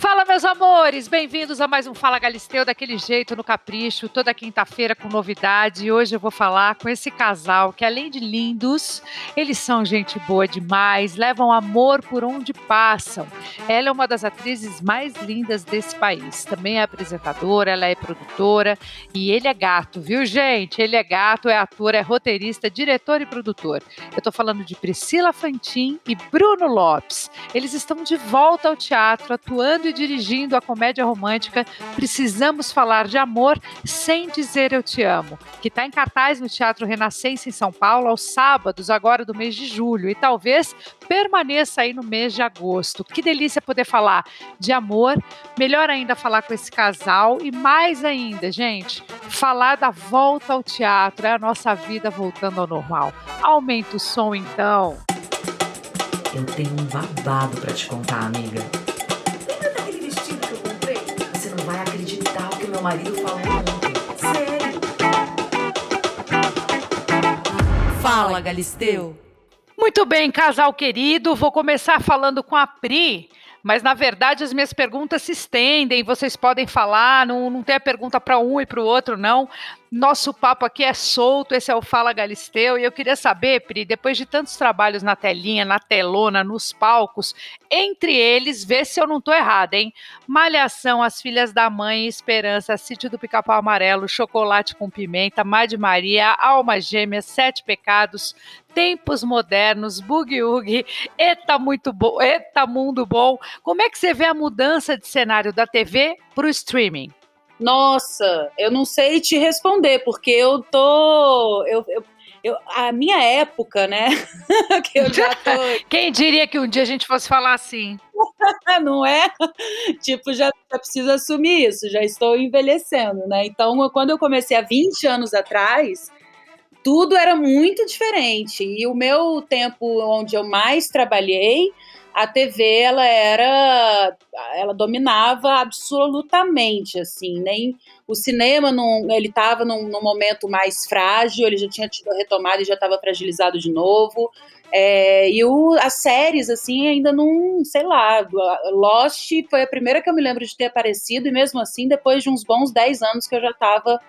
Fala, meus amores! Bem-vindos a mais um Fala Galisteu, daquele jeito, no capricho, toda quinta-feira com novidade. E hoje eu vou falar com esse casal que, além de lindos, eles são gente boa demais, levam amor por onde passam. Ela é uma das atrizes mais lindas desse país. Também é apresentadora, ela é produtora e ele é gato, viu, gente? Ele é gato, é ator, é roteirista, diretor e produtor. Eu tô falando de Priscila Fantin e Bruno Lopes. Eles estão de volta ao teatro, atuando e dirigindo a comédia romântica Precisamos Falar de Amor Sem Dizer Eu Te Amo, que está em cartaz no Teatro Renascença em São Paulo aos sábados, agora do mês de julho, e talvez permaneça aí no mês de agosto. Que delícia poder falar de amor, melhor ainda falar com esse casal e mais ainda, gente, falar da volta ao teatro, é a nossa vida voltando ao normal. Aumenta o som então. Eu tenho um babado para te contar, amiga. Meu marido falou ontem. Sério. Fala, Galisteu. Muito bem, casal querido. Vou começar falando com a Pri mas na verdade as minhas perguntas se estendem, vocês podem falar, não, não tem a pergunta para um e para o outro, não. Nosso papo aqui é solto, esse é o Fala Galisteu, e eu queria saber, Pri, depois de tantos trabalhos na telinha, na telona, nos palcos, entre eles, vê se eu não estou errada, hein? Malhação, As Filhas da Mãe, Esperança, Sítio do Pica-Pau Amarelo, Chocolate com Pimenta, Made Maria, Alma Gêmea, Sete Pecados, Tempos Modernos, Boogie Woogie, Eta Muito Bom, Eta Mundo Bom. Como é que você vê a mudança de cenário da TV para o streaming? Nossa, eu não sei te responder, porque eu tô. Eu, eu, eu, a minha época, né? que eu já tô. Quem diria que um dia a gente fosse falar assim? não é? Tipo, já, já preciso assumir isso, já estou envelhecendo, né? Então, quando eu comecei há 20 anos atrás, tudo era muito diferente. E o meu tempo onde eu mais trabalhei a TV ela era ela dominava absolutamente assim nem o cinema não ele estava num, num, momento mais frágil ele já tinha tido retomada e já estava fragilizado de novo. É, e o, as séries assim ainda não sei lá Lost foi a primeira que eu me lembro de ter aparecido e mesmo assim depois de uns bons 10 anos que eu já estava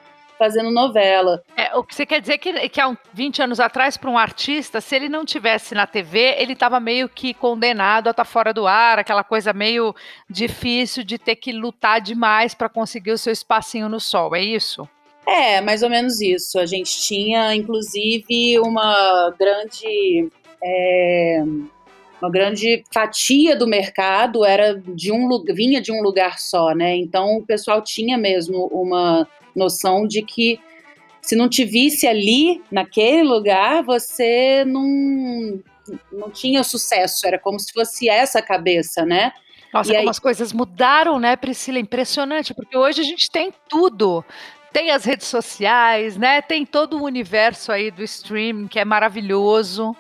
fazendo novela. É, o que você quer dizer que, que há 20 anos atrás, para um artista, se ele não tivesse na TV, ele estava meio que condenado a estar tá fora do ar, aquela coisa meio difícil de ter que lutar demais para conseguir o seu espacinho no sol, é isso? É, mais ou menos isso. A gente tinha, inclusive, uma grande. É, uma grande fatia do mercado era de um vinha de um lugar só, né? Então o pessoal tinha mesmo uma noção de que se não te visse ali, naquele lugar, você não, não tinha sucesso, era como se fosse essa cabeça, né? Nossa, e como aí... as coisas mudaram, né, Priscila? Impressionante, porque hoje a gente tem tudo. Tem as redes sociais, né? Tem todo o universo aí do streaming que é maravilhoso.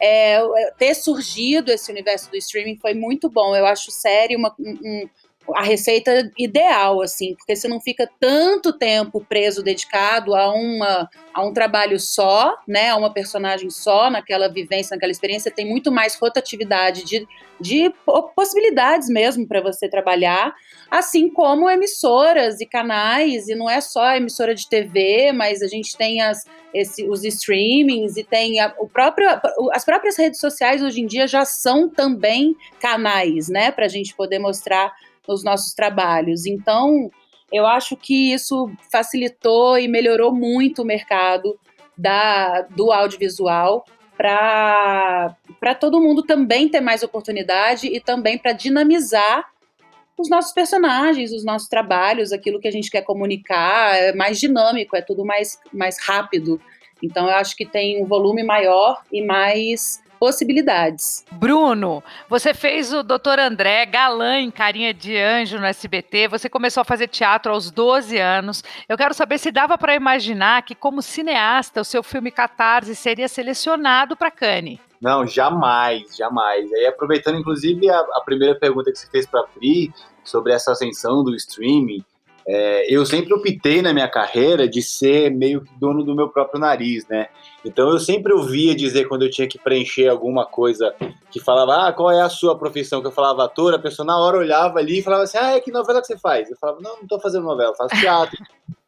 É, ter surgido esse universo do streaming foi muito bom. Eu acho sério uma, um, a receita ideal, assim, porque você não fica tanto tempo preso, dedicado a, uma, a um trabalho só, né, a uma personagem só, naquela vivência, naquela experiência, tem muito mais rotatividade de, de possibilidades mesmo para você trabalhar, assim como emissoras e canais, e não é só emissora de TV, mas a gente tem as, esse, os streamings e tem a, o próprio, as próprias redes sociais hoje em dia já são também canais, né, para a gente poder mostrar nos nossos trabalhos. Então, eu acho que isso facilitou e melhorou muito o mercado da, do audiovisual para todo mundo também ter mais oportunidade e também para dinamizar os nossos personagens, os nossos trabalhos, aquilo que a gente quer comunicar, é mais dinâmico, é tudo mais, mais rápido. Então, eu acho que tem um volume maior e mais possibilidades. Bruno, você fez o Dr. André, galã em Carinha de Anjo no SBT, você começou a fazer teatro aos 12 anos. Eu quero saber se dava para imaginar que, como cineasta, o seu filme Catarse seria selecionado para Cannes. Não, jamais, jamais. Aí, aproveitando, inclusive, a, a primeira pergunta que você fez para a Pri sobre essa ascensão do streaming, é, eu sempre optei na minha carreira de ser meio que dono do meu próprio nariz, né? Então eu sempre ouvia dizer quando eu tinha que preencher alguma coisa que falava, ah, qual é a sua profissão? Que eu falava ator, a pessoa na hora olhava ali e falava assim, ah, que novela que você faz? Eu falava, não, não tô fazendo novela, eu faço teatro,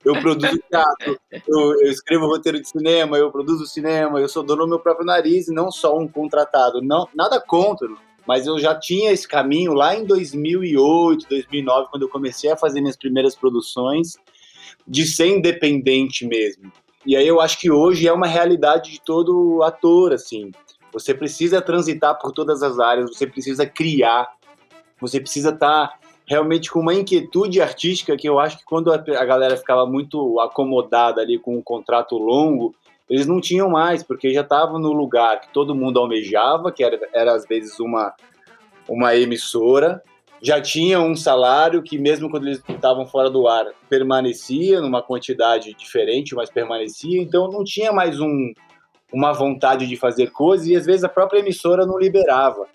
eu produzo teatro, eu, eu escrevo roteiro de cinema, eu produzo cinema, eu sou dono do meu próprio nariz e não só um contratado. Não, nada contra, mas eu já tinha esse caminho lá em 2008, 2009, quando eu comecei a fazer minhas primeiras produções, de ser independente mesmo. E aí eu acho que hoje é uma realidade de todo ator, assim. Você precisa transitar por todas as áreas, você precisa criar, você precisa estar tá realmente com uma inquietude artística que eu acho que quando a galera ficava muito acomodada ali com um contrato longo, eles não tinham mais, porque já estavam no lugar que todo mundo almejava, que era, era às vezes uma, uma emissora, já tinha um salário que, mesmo quando eles estavam fora do ar, permanecia numa quantidade diferente, mas permanecia, então não tinha mais um, uma vontade de fazer coisas e às vezes a própria emissora não liberava.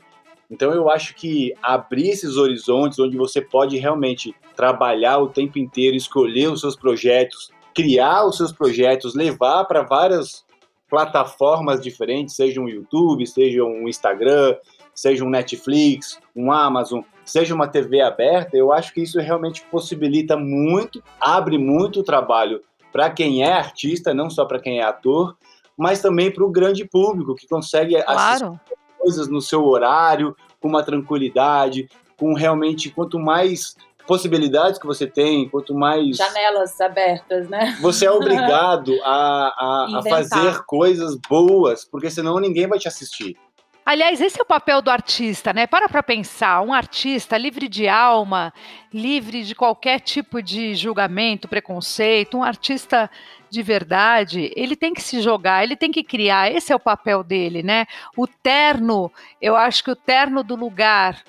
Então eu acho que abrir esses horizontes onde você pode realmente trabalhar o tempo inteiro, escolher os seus projetos, criar os seus projetos, levar para várias plataformas diferentes, seja um YouTube, seja um Instagram, seja um Netflix, um Amazon, seja uma TV aberta, eu acho que isso realmente possibilita muito, abre muito trabalho para quem é artista, não só para quem é ator, mas também para o grande público que consegue claro. assistir coisas no seu horário, com uma tranquilidade, com realmente quanto mais possibilidades que você tem, quanto mais. Janelas abertas, né? Você é obrigado a, a, a fazer coisas boas, porque senão ninguém vai te assistir. Aliás, esse é o papel do artista, né? Para para pensar, um artista livre de alma, livre de qualquer tipo de julgamento, preconceito, um artista de verdade, ele tem que se jogar, ele tem que criar, esse é o papel dele, né? O terno, eu acho que o terno do lugar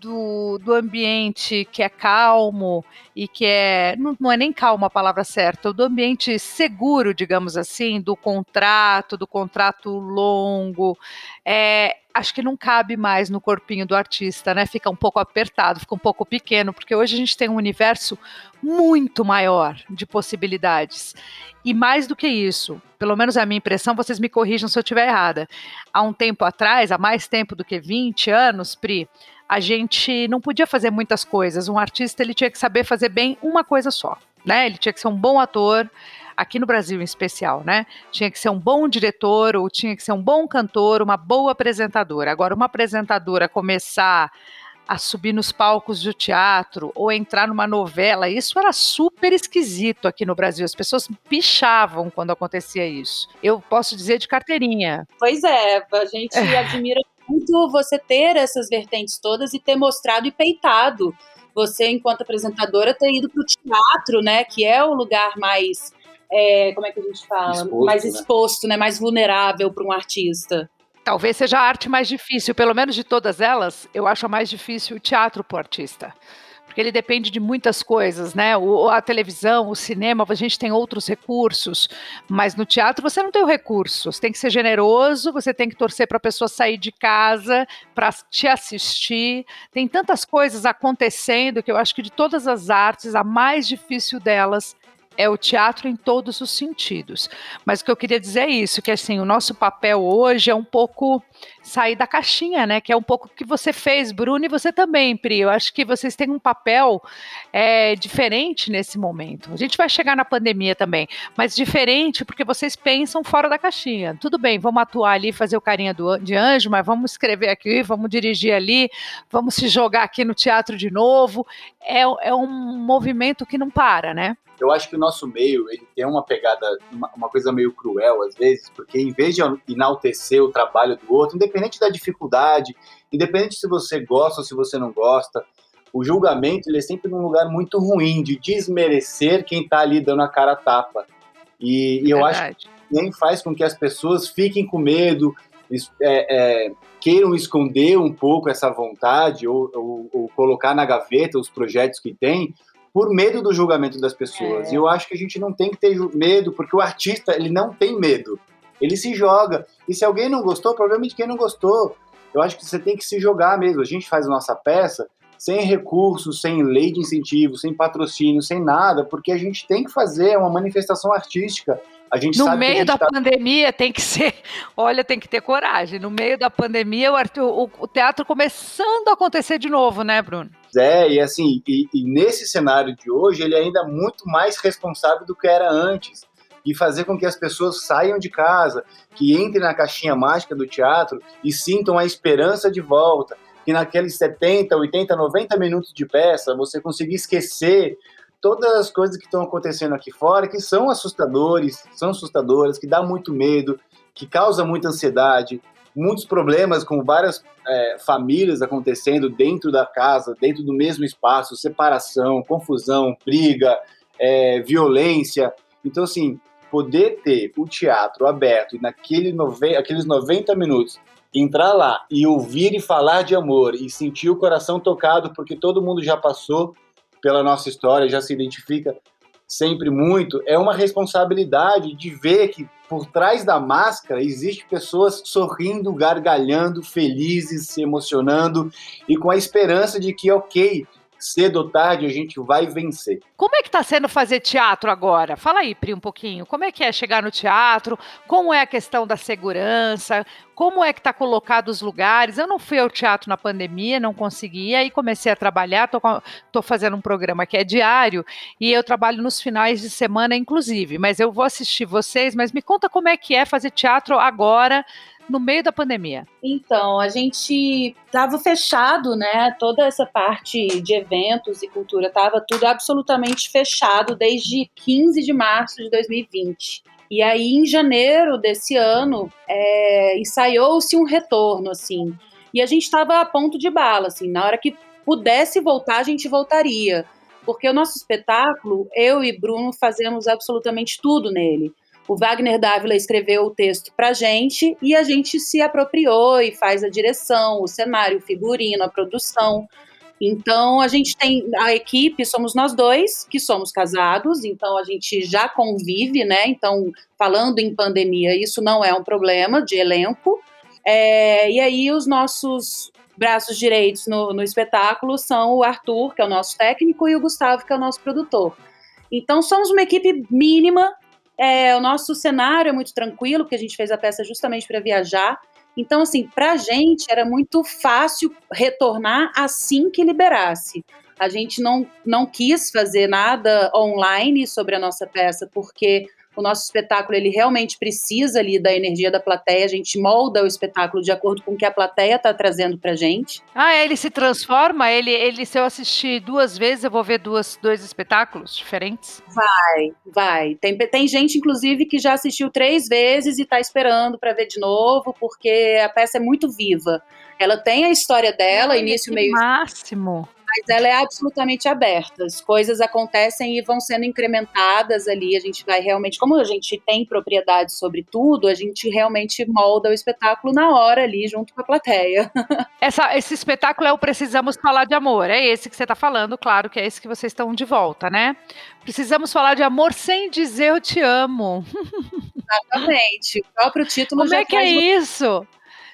do, do ambiente que é calmo e que é. Não, não é nem calmo a palavra certa, do ambiente seguro, digamos assim, do contrato, do contrato longo. É, acho que não cabe mais no corpinho do artista, né? Fica um pouco apertado, fica um pouco pequeno, porque hoje a gente tem um universo muito maior de possibilidades. E mais do que isso, pelo menos a minha impressão, vocês me corrijam se eu estiver errada. Há um tempo atrás, há mais tempo do que 20 anos, Pri, a gente não podia fazer muitas coisas. Um artista ele tinha que saber fazer bem uma coisa só, né? Ele tinha que ser um bom ator, aqui no Brasil em especial, né? Tinha que ser um bom diretor, ou tinha que ser um bom cantor, uma boa apresentadora. Agora, uma apresentadora começar a subir nos palcos do teatro ou entrar numa novela, isso era super esquisito aqui no Brasil. As pessoas pichavam quando acontecia isso. Eu posso dizer de carteirinha. Pois é, a gente admira muito você ter essas vertentes todas e ter mostrado e peitado. Você, enquanto apresentadora, ter ido para o teatro, né? Que é o lugar mais. É, como é que a gente fala? Exposto, mais né? exposto, né? né? Mais vulnerável para um artista. Talvez seja a arte mais difícil, pelo menos de todas elas, eu acho a mais difícil o teatro para o artista porque ele depende de muitas coisas, né? O, a televisão, o cinema, a gente tem outros recursos, mas no teatro você não tem o recurso. Você tem que ser generoso, você tem que torcer para a pessoa sair de casa para te assistir. Tem tantas coisas acontecendo que eu acho que de todas as artes, a mais difícil delas é o teatro em todos os sentidos. Mas o que eu queria dizer é isso, que assim, o nosso papel hoje é um pouco sair da caixinha, né? Que é um pouco o que você fez, Bruno, e você também, Pri. Eu acho que vocês têm um papel é, diferente nesse momento. A gente vai chegar na pandemia também, mas diferente porque vocês pensam fora da caixinha. Tudo bem, vamos atuar ali, fazer o carinha do, de anjo, mas vamos escrever aqui, vamos dirigir ali, vamos se jogar aqui no teatro de novo. É, é um movimento que não para, né? Eu acho que o nosso meio ele tem uma pegada, uma, uma, coisa meio cruel às vezes, porque em vez de enaltecer o trabalho do outro, independente da dificuldade, independente se você gosta ou se você não gosta, o julgamento ele é sempre num lugar muito ruim de desmerecer quem está ali dando a cara a tapa. E, e eu acho que nem faz com que as pessoas fiquem com medo, é, é, queiram esconder um pouco essa vontade ou, ou, ou colocar na gaveta os projetos que têm, por medo do julgamento das pessoas. É. E eu acho que a gente não tem que ter medo, porque o artista, ele não tem medo. Ele se joga. E se alguém não gostou, provavelmente quem não gostou. Eu acho que você tem que se jogar mesmo. A gente faz a nossa peça, sem recursos, sem lei de incentivo, sem patrocínio, sem nada, porque a gente tem que fazer uma manifestação artística. A gente no sabe meio da tá... pandemia tem que ser, olha, tem que ter coragem. No meio da pandemia, o, o, o teatro começando a acontecer de novo, né, Bruno? É, e assim, e, e nesse cenário de hoje, ele é ainda muito mais responsável do que era antes e fazer com que as pessoas saiam de casa, que entrem na caixinha mágica do teatro e sintam a esperança de volta, que naqueles 70, 80, 90 minutos de peça você consiga esquecer todas as coisas que estão acontecendo aqui fora, que são assustadores, são assustadoras, que dá muito medo, que causa muita ansiedade, muitos problemas com várias é, famílias acontecendo dentro da casa, dentro do mesmo espaço, separação, confusão, briga, é, violência. Então, assim, poder ter o teatro aberto e naquele nove, aqueles 90 minutos entrar lá e ouvir e falar de amor e sentir o coração tocado, porque todo mundo já passou pela nossa história, já se identifica sempre muito, é uma responsabilidade de ver que por trás da máscara existe pessoas sorrindo, gargalhando, felizes, se emocionando e com a esperança de que, ok, cedo ou tarde a gente vai vencer. Como é que está sendo fazer teatro agora? Fala aí, Pri, um pouquinho. Como é que é chegar no teatro? Como é a questão da segurança? Como é que está colocado os lugares? Eu não fui ao teatro na pandemia, não consegui, aí comecei a trabalhar, estou fazendo um programa que é diário, e eu trabalho nos finais de semana, inclusive, mas eu vou assistir vocês, mas me conta como é que é fazer teatro agora, no meio da pandemia? Então, a gente estava fechado, né? Toda essa parte de eventos e cultura estava tudo absolutamente fechado desde 15 de março de 2020. E aí, em janeiro desse ano, é, ensaiou-se um retorno, assim. E a gente estava a ponto de bala, assim. Na hora que pudesse voltar, a gente voltaria. Porque o nosso espetáculo, eu e Bruno fazemos absolutamente tudo nele. O Wagner Dávila escreveu o texto para gente e a gente se apropriou e faz a direção, o cenário, o figurino, a produção. Então a gente tem a equipe, somos nós dois que somos casados, então a gente já convive, né? Então, falando em pandemia, isso não é um problema de elenco. É, e aí os nossos braços direitos no, no espetáculo são o Arthur, que é o nosso técnico, e o Gustavo, que é o nosso produtor. Então somos uma equipe mínima é, o nosso cenário é muito tranquilo, porque a gente fez a peça justamente para viajar. Então, assim, para a gente era muito fácil retornar assim que liberasse. A gente não, não quis fazer nada online sobre a nossa peça, porque o nosso espetáculo ele realmente precisa ali da energia da plateia, a gente molda o espetáculo de acordo com o que a plateia está trazendo pra gente. Ah, é, ele se transforma? Ele, ele, se eu assistir duas vezes, eu vou ver duas, dois espetáculos diferentes? Vai, vai. Tem, tem gente, inclusive, que já assistiu três vezes e está esperando para ver de novo, porque a peça é muito viva. Ela tem a história dela, Ai, início, meio. Máximo mas ela é absolutamente aberta. As coisas acontecem e vão sendo incrementadas ali. A gente vai realmente, como a gente tem propriedade sobre tudo, a gente realmente molda o espetáculo na hora ali, junto com a plateia. Essa, esse espetáculo é o Precisamos Falar de Amor. É esse que você está falando, claro que é esse que vocês estão de volta, né? Precisamos falar de amor sem dizer eu te amo. Exatamente. O próprio título Como já é que é isso?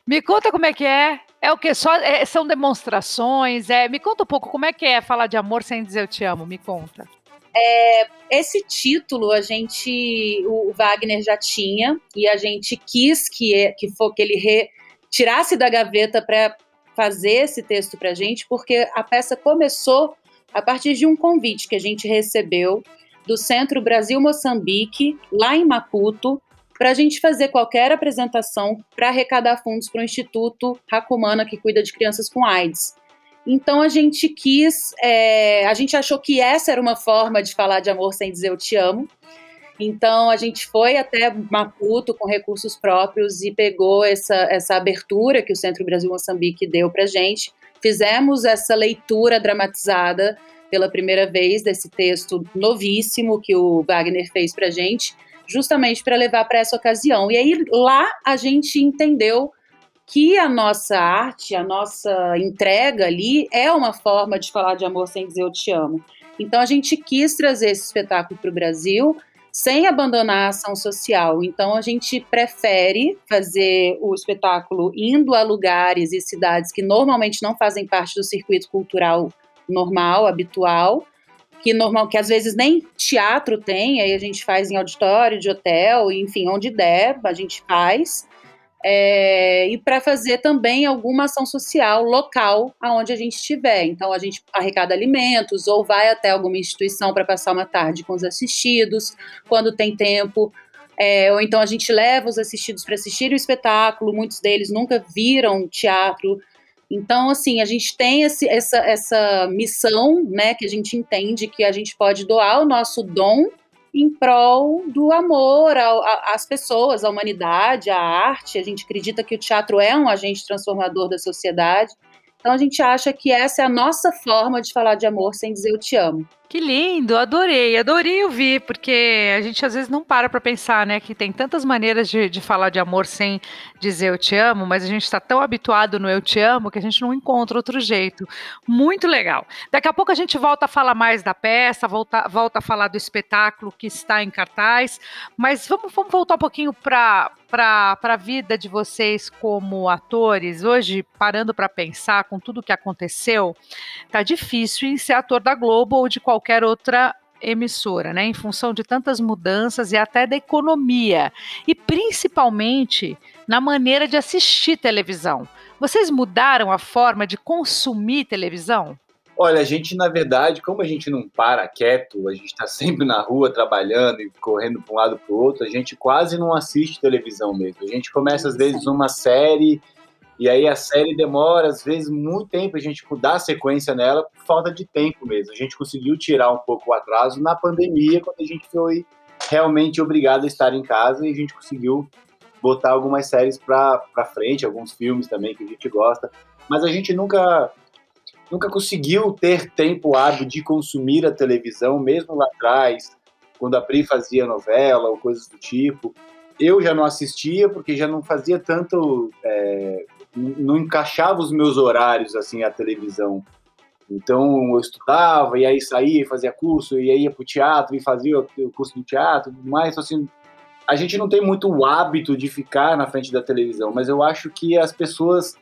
Me conta como é que é. É o que? Só é, são demonstrações? É, me conta um pouco como é que é falar de amor sem dizer eu te amo. Me conta. É, esse título a gente, o Wagner já tinha e a gente quis que que for que ele re, tirasse da gaveta para fazer esse texto para gente, porque a peça começou a partir de um convite que a gente recebeu do Centro Brasil Moçambique lá em Maputo para a gente fazer qualquer apresentação para arrecadar fundos para o Instituto Racumana, que cuida de crianças com AIDS. Então a gente quis, é, a gente achou que essa era uma forma de falar de amor sem dizer eu te amo. Então a gente foi até Maputo com recursos próprios e pegou essa, essa abertura que o Centro Brasil Moçambique deu para gente. Fizemos essa leitura dramatizada pela primeira vez desse texto novíssimo que o Wagner fez para gente justamente para levar para essa ocasião. E aí lá a gente entendeu que a nossa arte, a nossa entrega ali é uma forma de falar de amor sem dizer eu te amo. Então a gente quis trazer esse espetáculo para o Brasil sem abandonar a ação social. Então, a gente prefere fazer o espetáculo indo a lugares e cidades que normalmente não fazem parte do circuito cultural normal, habitual, que normal, que às vezes nem teatro tem, aí a gente faz em auditório de hotel, enfim, onde der, a gente faz. É, e para fazer também alguma ação social local aonde a gente estiver. Então a gente arrecada alimentos ou vai até alguma instituição para passar uma tarde com os assistidos, quando tem tempo. É, ou então a gente leva os assistidos para assistir o espetáculo, muitos deles nunca viram teatro, então, assim, a gente tem esse, essa, essa missão, né, que a gente entende que a gente pode doar o nosso dom em prol do amor às pessoas, à humanidade, à arte. A gente acredita que o teatro é um agente transformador da sociedade. Então, a gente acha que essa é a nossa forma de falar de amor sem dizer eu te amo. Que lindo, adorei, adorei ouvir, porque a gente às vezes não para para pensar, né, que tem tantas maneiras de, de falar de amor sem dizer eu te amo, mas a gente está tão habituado no eu te amo que a gente não encontra outro jeito. Muito legal. Daqui a pouco a gente volta a falar mais da peça, volta, volta a falar do espetáculo que está em cartaz, mas vamos, vamos voltar um pouquinho para a vida de vocês como atores, hoje, parando para pensar com tudo que aconteceu, tá difícil em ser ator da Globo ou de qualquer outra emissora, né, em função de tantas mudanças e até da economia, e principalmente na maneira de assistir televisão. Vocês mudaram a forma de consumir televisão? Olha, a gente, na verdade, como a gente não para quieto, a gente está sempre na rua trabalhando e correndo para um lado para o outro, a gente quase não assiste televisão mesmo. A gente começa, às vezes, uma série e aí a série demora, às vezes, muito tempo a gente dar sequência nela por falta de tempo mesmo. A gente conseguiu tirar um pouco o atraso na pandemia, quando a gente foi realmente obrigado a estar em casa e a gente conseguiu botar algumas séries para frente, alguns filmes também que a gente gosta. Mas a gente nunca nunca conseguiu ter tempo hábil de consumir a televisão, mesmo lá atrás, quando a Pri fazia novela ou coisas do tipo. Eu já não assistia porque já não fazia tanto, é, não encaixava os meus horários assim a televisão. Então eu estudava e aí saía fazia curso e aí ia para o teatro e fazia o curso do teatro, mas então, assim a gente não tem muito o hábito de ficar na frente da televisão, mas eu acho que as pessoas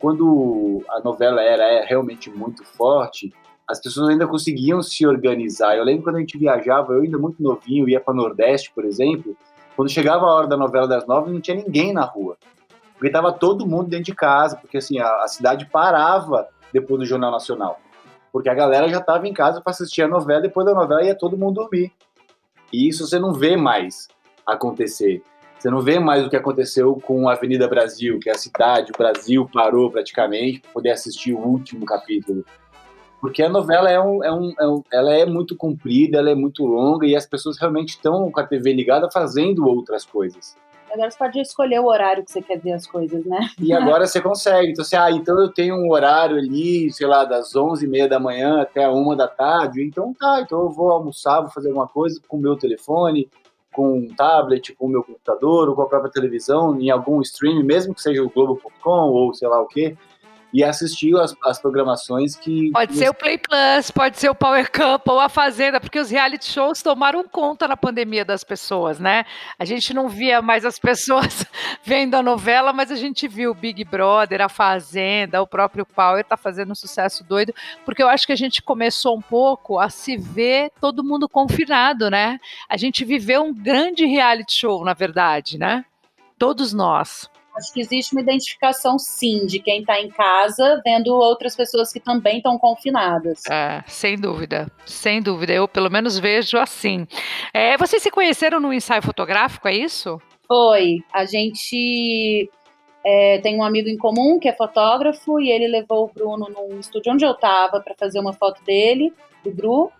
quando a novela era é, realmente muito forte, as pessoas ainda conseguiam se organizar. Eu lembro quando a gente viajava, eu ainda muito novinho, ia para Nordeste, por exemplo, quando chegava a hora da novela das nove, não tinha ninguém na rua. Porque estava todo mundo dentro de casa, porque assim, a, a cidade parava depois do Jornal Nacional. Porque a galera já estava em casa para assistir a novela, depois da novela ia todo mundo dormir. E isso você não vê mais acontecer. Você não vê mais o que aconteceu com a Avenida Brasil, que é a cidade, o Brasil parou praticamente para poder assistir o último capítulo. Porque a novela é um, é, um, é um, ela é muito comprida, ela é muito longa e as pessoas realmente estão com a TV ligada fazendo outras coisas. Agora você pode escolher o horário que você quer ver as coisas, né? E agora você consegue. Então, você, ah, então eu tenho um horário ali, sei lá, das 11h30 da manhã até a 1 da tarde. Então tá, então eu vou almoçar, vou fazer alguma coisa com o meu telefone, com um tablet, com o meu computador ou com a própria televisão, em algum stream, mesmo que seja o Globo.com ou sei lá o que, e assistir as, as programações que. Pode ser o Play Plus, pode ser o Power Cup ou a Fazenda, porque os reality shows tomaram conta na pandemia das pessoas, né? A gente não via mais as pessoas vendo a novela, mas a gente viu o Big Brother, a Fazenda, o próprio Power tá fazendo um sucesso doido, porque eu acho que a gente começou um pouco a se ver todo mundo confinado, né? A gente viveu um grande reality show, na verdade, né? Todos nós. Acho que existe uma identificação, sim, de quem está em casa vendo outras pessoas que também estão confinadas. É, sem dúvida, sem dúvida. Eu, pelo menos, vejo assim. É, vocês se conheceram no ensaio fotográfico, é isso? Foi. A gente é, tem um amigo em comum que é fotógrafo e ele levou o Bruno num estúdio onde eu estava para fazer uma foto dele, do Bru.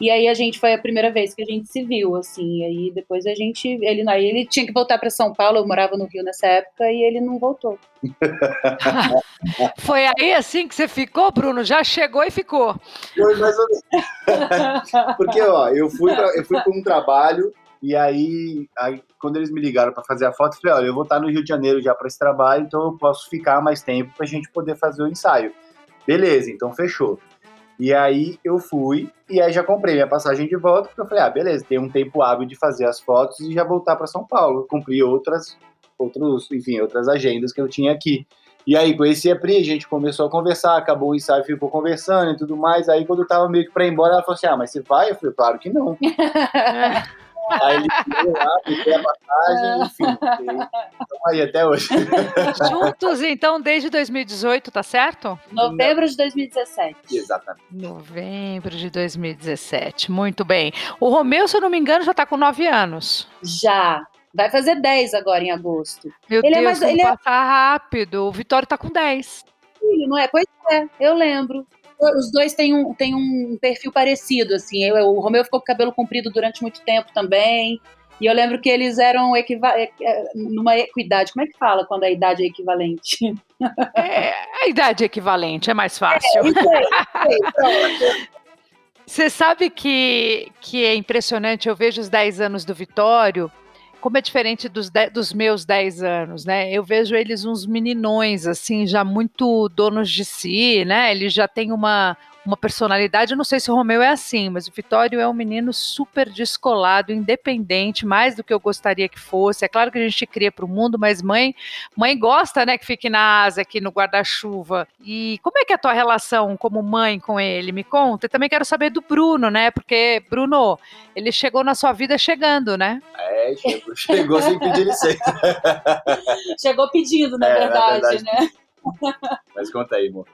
E aí a gente foi a primeira vez que a gente se viu, assim. Aí depois a gente. Ele, aí ele tinha que voltar para São Paulo, eu morava no Rio nessa época, e ele não voltou. foi aí assim que você ficou, Bruno? Já chegou e ficou. Foi mais ou menos. Porque, ó, eu fui, pra, eu fui um trabalho, e aí, aí quando eles me ligaram para fazer a foto, eu falei: olha, eu vou estar no Rio de Janeiro já para esse trabalho, então eu posso ficar mais tempo para a gente poder fazer o ensaio. Beleza, então fechou. E aí eu fui, e aí já comprei minha passagem de volta, porque eu falei, ah, beleza, tem um tempo hábil de fazer as fotos e já voltar para São Paulo. Cumprir outras, outros, enfim, outras agendas que eu tinha aqui. E aí conheci a Pri, a gente começou a conversar, acabou o ensaio, ficou conversando e tudo mais. Aí quando eu tava meio que pra ir embora, ela falou assim: Ah, mas você vai? Eu falei, claro que não. Aí ele foi lá, a passagem, enfim. Estamos aí até hoje. Juntos, então, desde 2018, tá certo? Novembro de 2017. Exatamente. Novembro de 2017, muito bem. O Romeu, se eu não me engano, já tá com nove anos. Já. Vai fazer 10 agora em agosto. Meu Ele é Deus, mais- como ele é- passa rápido. O Vitório tá com 10. Filho, não é? Pois é, eu lembro. Os dois têm um, têm um perfil parecido, assim. Eu, o Romeu ficou com o cabelo comprido durante muito tempo também. E eu lembro que eles eram equiva é, é, numa equidade. Como é que fala quando a idade é equivalente? É, a idade equivalente, é mais fácil. Isso aí, isso aí, pronto. Você sabe que, que é impressionante, eu vejo os 10 anos do Vitório, como é diferente dos, de- dos meus 10 anos, né? Eu vejo eles uns meninões, assim, já muito donos de si, né? Eles já têm uma, uma personalidade, eu não sei se o Romeu é assim, mas o Vitório é um menino super descolado, independente, mais do que eu gostaria que fosse. É claro que a gente cria para o mundo, mas mãe, mãe gosta, né, que fique na asa aqui no guarda-chuva. E como é que é a tua relação como mãe com ele? Me conta. Eu também quero saber do Bruno, né? Porque Bruno, ele chegou na sua vida chegando, né? É, chegou, chegou sem pedir licença. Chegou pedindo, na É, na verdade, verdade. né? Mas conta aí, amor.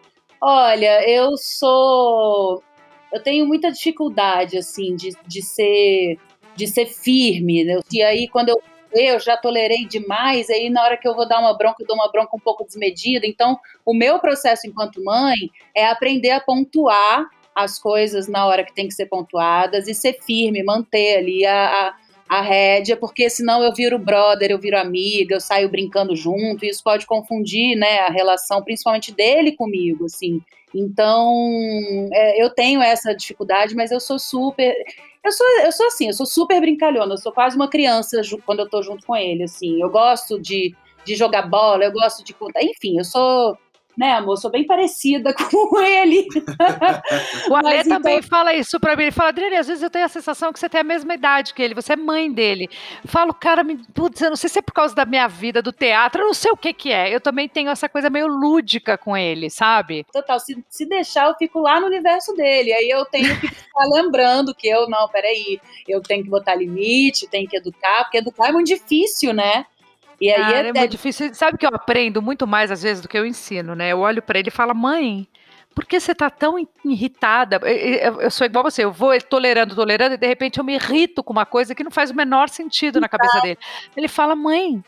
Olha, eu sou. Eu tenho muita dificuldade, assim, de, de ser de ser firme. Né? E aí, quando eu eu já tolerei demais, aí na hora que eu vou dar uma bronca, eu dou uma bronca um pouco desmedida. Então, o meu processo enquanto mãe é aprender a pontuar as coisas na hora que tem que ser pontuadas e ser firme, manter ali a, a, a rédea, porque senão eu viro brother, eu viro amiga, eu saio brincando junto, e isso pode confundir, né, a relação, principalmente dele comigo, assim. Então, é, eu tenho essa dificuldade, mas eu sou super. Eu sou, eu sou assim, eu sou super brincalhona, eu sou quase uma criança quando eu tô junto com ele, assim. Eu gosto de, de jogar bola, eu gosto de contar. Enfim, eu sou, né, amor, sou bem parecida com ele. O Ale Mas também então- fala isso pra mim. Ele fala, Adriane, às vezes eu tenho a sensação que você tem a mesma idade que ele, você é mãe dele. Falo, cara, me, putz, eu não sei se é por causa da minha vida, do teatro, eu não sei o que que é. Eu também tenho essa coisa meio lúdica com ele, sabe? Total, se, se deixar, eu fico lá no universo dele. Aí eu tenho que ficar lembrando que eu, não, peraí, eu tenho que botar limite, tenho que educar, porque educar é muito difícil, né? E aí Cara, é, é muito difícil. Sabe que eu aprendo muito mais às vezes do que eu ensino, né? Eu olho pra ele e falo, mãe, por que você tá tão irritada? Eu, sou igual você, eu vou tolerando, tolerando, e de repente eu me irrito com uma coisa que não faz o menor sentido na cabeça dele. Ele fala, mãe,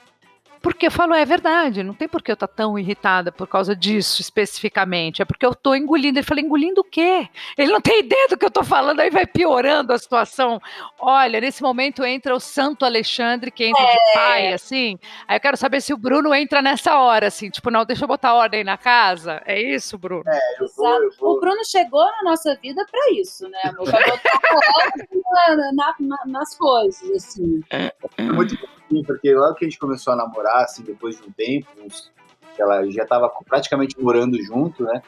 por que? Eu falo, é verdade, não tem por que eu estar tão irritada por causa disso especificamente. É porque eu tô engolindo. Ele fala, engolindo o quê? Ele não tem ideia do que eu tô falando, aí vai piorando a situação. Olha, nesse momento entra o Santo Alexandre, que entra de pai, assim. Aí eu quero saber se o Bruno entra nessa hora, assim, tipo, não, deixa eu botar ordem na casa. É isso, Bruno? Eu vou, eu O vou. Bruno chegou na nossa vida pra isso, né, amor? Pra botar ordem na- na- na- nas coisas, assim. Foi muito bom, porque logo que a gente começou a namorar, assim, depois de um tempo, uns- ela já estava praticamente morando junto, né?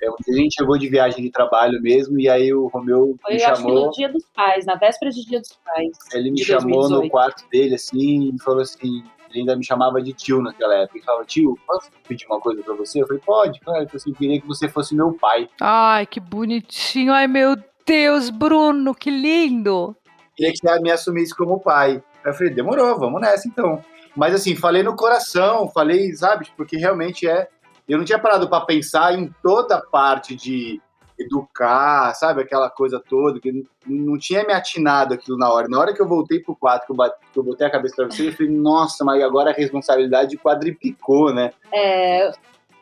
É, um dia a gente chegou de viagem de trabalho mesmo, e aí o Romeu Foi, me chamou, no dia dos pais, na véspera de dia dos pais. ele me chamou no 2018. quarto dele, assim, e falou assim, ele ainda me chamava de tio naquela época, ele falava, tio, posso pedir uma coisa pra você? Eu falei, pode, claro, ele falou assim, eu queria que você fosse meu pai. Ai, que bonitinho. Ai, meu Deus, Bruno, que lindo. queria que você me assumisse como pai. Aí eu falei, demorou, vamos nessa então. Mas assim, falei no coração, falei, sabe, porque realmente é. Eu não tinha parado para pensar em toda a parte de educar, sabe, aquela coisa toda, que não, tinha me atinado aquilo na hora. Na hora que eu voltei pro quarto, que eu, que eu botei a cabeça pra você, eu falei, nossa, mas agora a responsabilidade quadriplicou, né? É,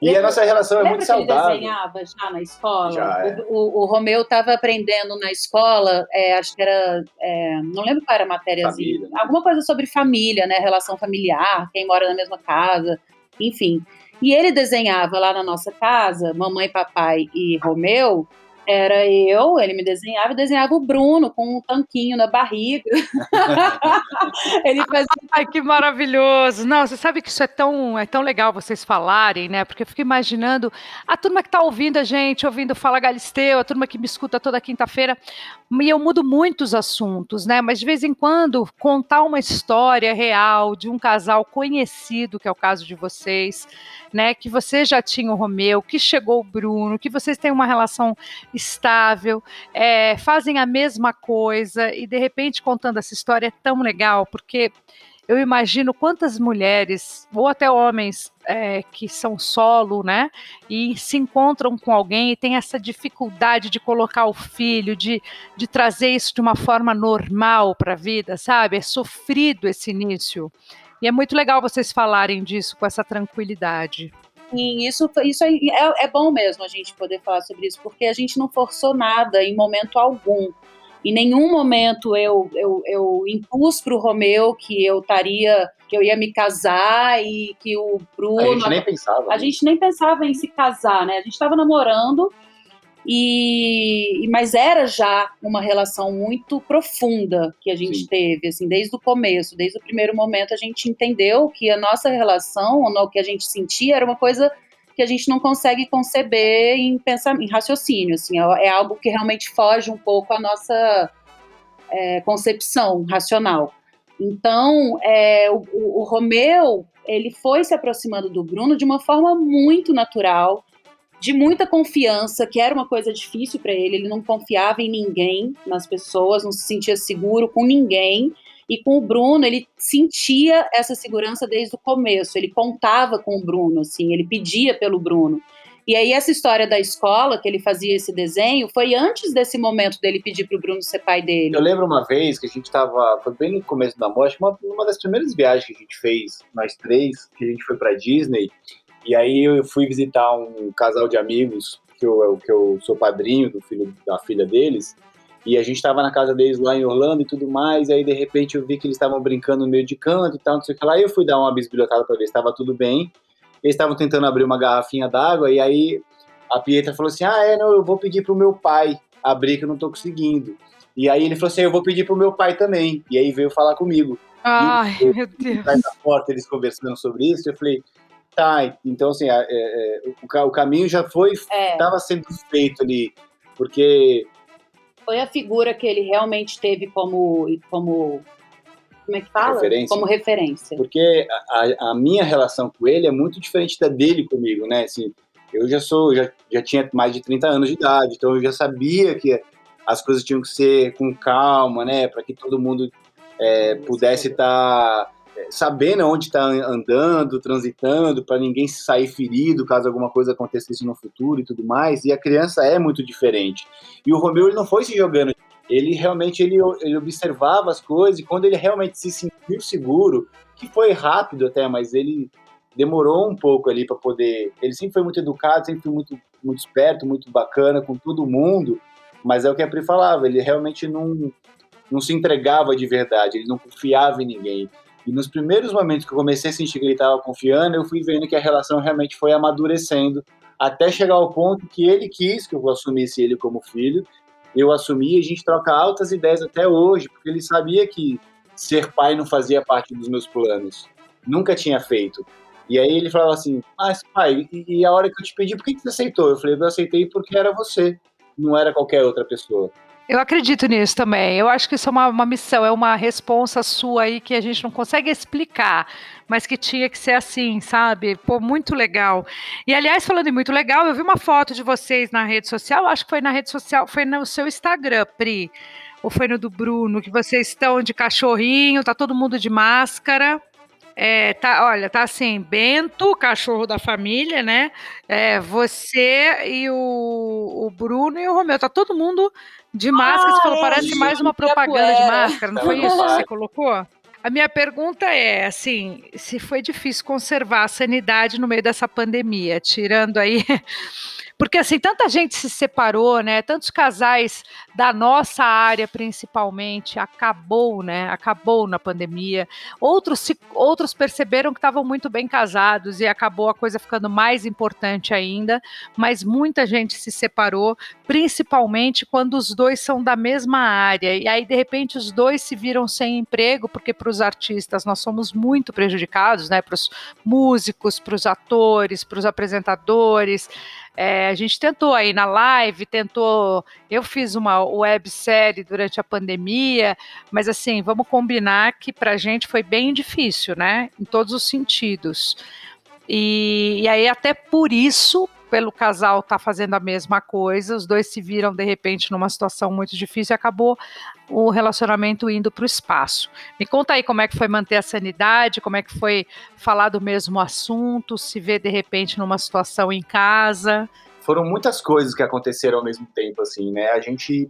E a nossa relação é Lembra muito que ele saudável. desenhava já na escola? Já, é. o, o, o Romeu estava aprendendo na escola, é, acho que era. é, não lembro qual era a matériazinha. Família, né? Alguma coisa sobre família, né? Relação familiar, quem mora na mesma casa, enfim. E ele desenhava lá na nossa casa, mamãe, papai e Romeu, Era eu, ele me desenhava e desenhava o Bruno com um tanquinho na barriga. ele fazia... Ai, que maravilhoso! Não, você sabe que isso é tão, é tão legal vocês falarem, né? Porque eu fico imaginando a turma que está ouvindo a gente, ouvindo Fala Galisteu, a turma que me escuta toda quinta-feira, e eu mudo muitos assuntos, né? Mas de vez em quando contar uma história real de um casal conhecido, que é o caso de vocês, né? Que você já tinha o Romeu, que chegou o Bruno, que vocês têm uma relação estável, é, fazem a mesma coisa e de repente contando essa história é tão legal porque eu imagino quantas mulheres ou até homens é, que são solo, né, e se encontram com alguém e tem essa dificuldade de colocar o filho, de, de trazer isso de uma forma normal para a vida, sabe? É sofrido esse início. E é muito legal vocês falarem disso com essa tranquilidade. Sim, isso, isso é, é, bom mesmo a gente poder falar sobre isso, porque a gente não forçou nada em momento algum. Em nenhum momento eu, eu, eu impus para o Romeu que eu estaria, que eu ia me casar e que o Bruno. A gente nem pensava. A gente nem pensava em se casar, né? A gente estava namorando e, mas era já uma relação muito profunda que a gente Sim. teve, assim, desde o começo, desde o primeiro momento a gente entendeu que a nossa relação, ou o que a gente sentia, era uma coisa que a gente não consegue conceber em pensar, em raciocínio, assim, é, é algo que realmente foge um pouco à nossa é, concepção racional. Então, é, o, o Romeu, ele foi se aproximando do Bruno de uma forma muito natural, de muita confiança, que era uma coisa difícil para ele. Ele não confiava em ninguém, nas pessoas, não se sentia seguro com ninguém. E com o Bruno, ele sentia essa segurança desde o começo. Ele contava com o Bruno, assim, ele pedia pelo Bruno. E aí essa história da escola, que ele fazia esse desenho, foi antes desse momento dele pedir para o Bruno ser pai dele. Eu lembro uma vez que a gente estava, foi bem no começo da morte, uma, uma das primeiras viagens que a gente fez, nós três, que a gente foi para Disney, e aí eu fui visitar um casal de amigos, que eu, que eu sou padrinho do filho, da filha deles, e a gente estava na casa deles lá em Orlando e tudo mais, e aí de repente eu vi que eles estavam brincando no meio de canto e tal, não sei o que lá, e eu fui dar uma bisbilhotada para ver se estava tudo bem. Eles estavam tentando abrir uma garrafinha d'água, e aí a Pietra falou assim: Ah, é, não, eu vou pedir pro meu pai abrir, que eu não tô conseguindo. E aí ele falou assim: Eu vou pedir pro meu pai também. E aí veio falar comigo. Ai, eu, meu Deus. Na porta, eles conversando sobre isso, eu falei: Tá, então assim, é, é, o, o, caminho já foi, estava é. sendo feito ali, porque foi a figura que ele realmente teve como, como como é que fala? Referência. Como referência. Porque a, a, minha relação com ele é muito diferente da dele comigo, né? Assim, eu já sou, já, já tinha mais de 30 anos de idade, então eu já sabia que as coisas tinham que ser com calma, né? Para que todo mundo é, pudesse estar tá sabendo onde está andando, transitando, para ninguém sair ferido caso alguma coisa acontecesse no futuro e tudo mais. E a criança é muito diferente. E o Romeu ele não foi se jogando, ele realmente ele, ele observava as coisas e quando ele realmente se sentiu seguro, que foi rápido até, mas ele demorou um pouco ali para poder. Ele sempre foi muito educado, sempre foi muito muito esperto, muito bacana com todo mundo. Mas é o que a Pri falava, ele realmente não não se entregava de verdade, ele não confiava em ninguém. E nos primeiros momentos que eu comecei a sentir que ele estava confiando, eu fui vendo que a relação realmente foi amadurecendo, até chegar ao ponto que ele quis que eu assumisse ele como filho. Eu assumi e a gente troca altas ideias até hoje, porque ele sabia que ser pai não fazia parte dos meus planos. Nunca tinha feito. E aí ele falava assim: Mas, pai, e, a hora que eu te pedi, por que, que você aceitou? Eu falei: Eu aceitei porque era você, não era qualquer outra pessoa. Eu acredito nisso também. Eu acho que isso é uma, uma missão, é uma responsa sua aí que a gente não consegue explicar, mas que tinha que ser assim, sabe? Pô, muito legal. E aliás, falando em muito legal, eu vi uma foto de vocês na rede social, acho que foi na rede social, foi no seu Instagram, Pri, ou foi no do Bruno, que vocês estão de cachorrinho, tá todo mundo de máscara. É, tá, olha, tá assim, Bento, cachorro da família, né? É, você e o, o Bruno e o Romeu, tá todo mundo de máscara. Ah, você falou, é, parece mais uma propaganda de máscara, não foi isso que você colocou? A minha pergunta é, assim, se foi difícil conservar a sanidade no meio dessa pandemia, tirando aí Porque assim, tanta gente se separou, né? Tantos casais da nossa área principalmente acabou, né? Acabou na pandemia. Outros se, outros perceberam que estavam muito bem casados e acabou a coisa ficando mais importante ainda, mas muita gente se separou, principalmente quando os dois são da mesma área. E aí de repente os dois se viram sem emprego, porque para os artistas nós somos muito prejudicados, né? Para os músicos, para os atores, para os apresentadores. É, a gente tentou aí na live, tentou. Eu fiz uma websérie durante a pandemia, mas assim, vamos combinar que para a gente foi bem difícil, né? Em todos os sentidos. E, e aí, até por isso, pelo casal tá fazendo a mesma coisa, os dois se viram de repente numa situação muito difícil e acabou o relacionamento indo para o espaço. Me conta aí como é que foi manter a sanidade, como é que foi falar do mesmo assunto, se ver de repente numa situação em casa. Foram muitas coisas que aconteceram ao mesmo tempo, assim, né? A gente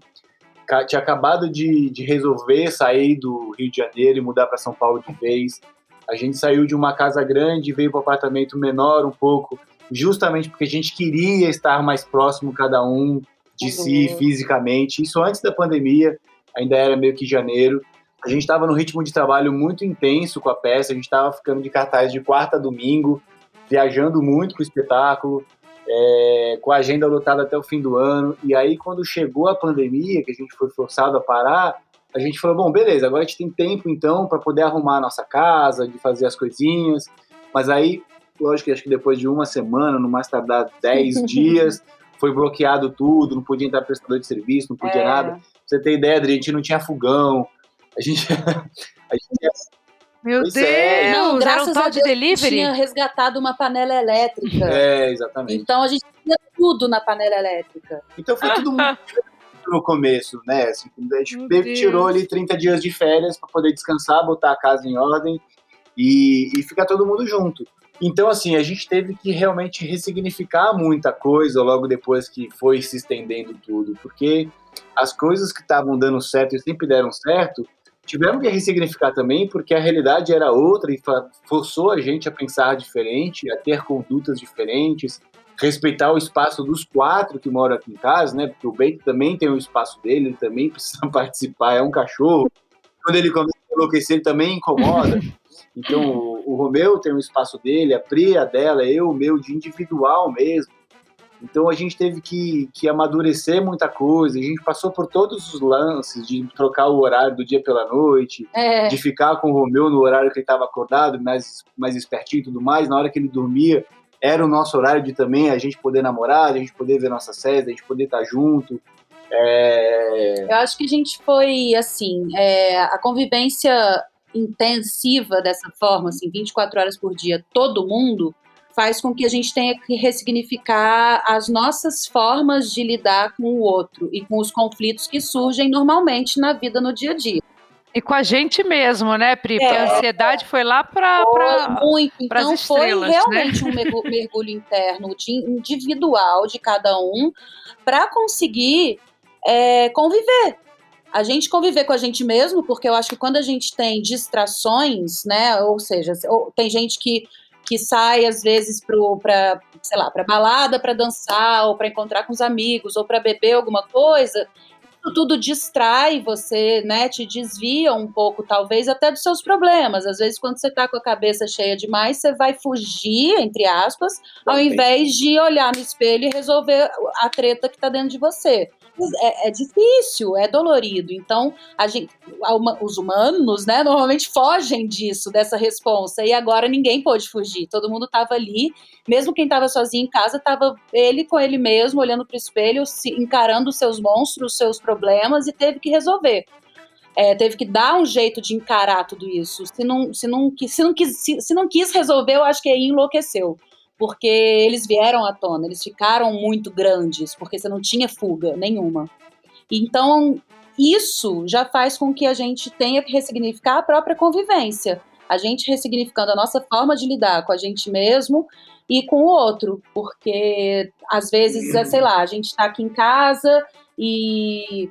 tinha acabado de, de resolver sair do Rio de Janeiro e mudar para São Paulo de vez. A gente saiu de uma casa grande, veio para um apartamento menor um pouco justamente porque a gente queria estar mais próximo cada um de uhum. si fisicamente. Isso antes da pandemia, ainda era meio que janeiro. A gente estava no ritmo de trabalho muito intenso com a peça, a gente estava ficando de cartaz de quarta a domingo, viajando muito com o espetáculo, é, com a agenda lotada até o fim do ano. E aí, quando chegou a pandemia, que a gente foi forçado a parar, a gente falou: bom, beleza, agora a gente tem tempo então para poder arrumar a nossa casa, de fazer as coisinhas. Mas aí lógico que acho que depois de uma semana, no mais tardar 10 dias, foi bloqueado tudo, não podia entrar prestador de serviço, não podia é. nada. Pra você ter ideia, Adri, a gente não tinha fogão, a gente... a gente meu pois Deus! É. Não, graças um a Deus, de delivery? tinha resgatado uma panela elétrica. É, exatamente. Então a gente tinha tudo na panela elétrica. Então foi tudo muito no começo, né? Assim, a gente tirou ali 30 dias de férias para poder descansar, botar a casa em ordem e, e ficar todo mundo junto. Então, assim, a gente teve que realmente ressignificar muita coisa logo depois que foi se estendendo tudo, porque as coisas que estavam dando certo e sempre deram certo, tivemos que ressignificar também, porque a realidade era outra e forçou a gente a pensar diferente, a ter condutas diferentes, respeitar o espaço dos quatro que moram aqui em casa, né? Porque o Bento também tem o espaço dele, ele também precisa participar, é um cachorro. Quando ele começa a enlouquecer, ele também incomoda. Então, o, Romeu tem um espaço dele, a Pri a dela, eu o meu, de individual mesmo. Então, a gente teve que, que amadurecer muita coisa, a gente passou por todos os lances de trocar o horário do dia pela noite, é. de ficar com o Romeu no horário que ele estava acordado, mais, mais espertinho e tudo mais, na hora que ele dormia, era o nosso horário de também a gente poder namorar, a gente poder ver nossa série, a gente poder estar junto. É... Eu acho que a gente foi, assim, é, a convivência intensiva dessa forma, assim, 24 horas por dia, todo mundo, faz com que a gente tenha que ressignificar as nossas formas de lidar com o outro e com os conflitos que surgem normalmente na vida no dia a dia. E com a gente mesmo, né, Pri? É, a ansiedade foi lá para muito. Então foi né? realmente né? um mergulho interno, de, individual de cada um, para conseguir é, conviver a gente conviver com a gente mesmo, porque eu acho que quando a gente tem distrações, né, ou seja, tem gente que, que sai às vezes para, sei lá, para balada para dançar, ou para encontrar com os amigos, ou para beber alguma coisa, tudo distrai você, né, te desvia um pouco, talvez até dos seus problemas. Às vezes, quando você está com a cabeça cheia demais, você vai fugir, entre aspas, ao invés de olhar no espelho e resolver a treta que está dentro de você é, é, difícil, é dolorido. Então, a gente, os humanos, né, normalmente fogem disso, dessa resposta. E agora ninguém pôde fugir. Todo mundo estava ali, mesmo quem estava sozinho em casa, estava ele com ele mesmo, olhando para o espelho, se, encarando os seus monstros, os seus problemas e teve que resolver. É, teve que dar um jeito de encarar tudo isso. Se não, se não, se não, quis, se, se não quis resolver, eu acho que aí enlouqueceu porque eles vieram à tona, eles ficaram muito grandes, porque você não tinha fuga nenhuma. Então, isso já faz com que a gente tenha que ressignificar a própria convivência. A gente ressignificando a nossa forma de lidar com a gente mesmo e com o outro, porque às vezes, sei lá, a gente está aqui em casa e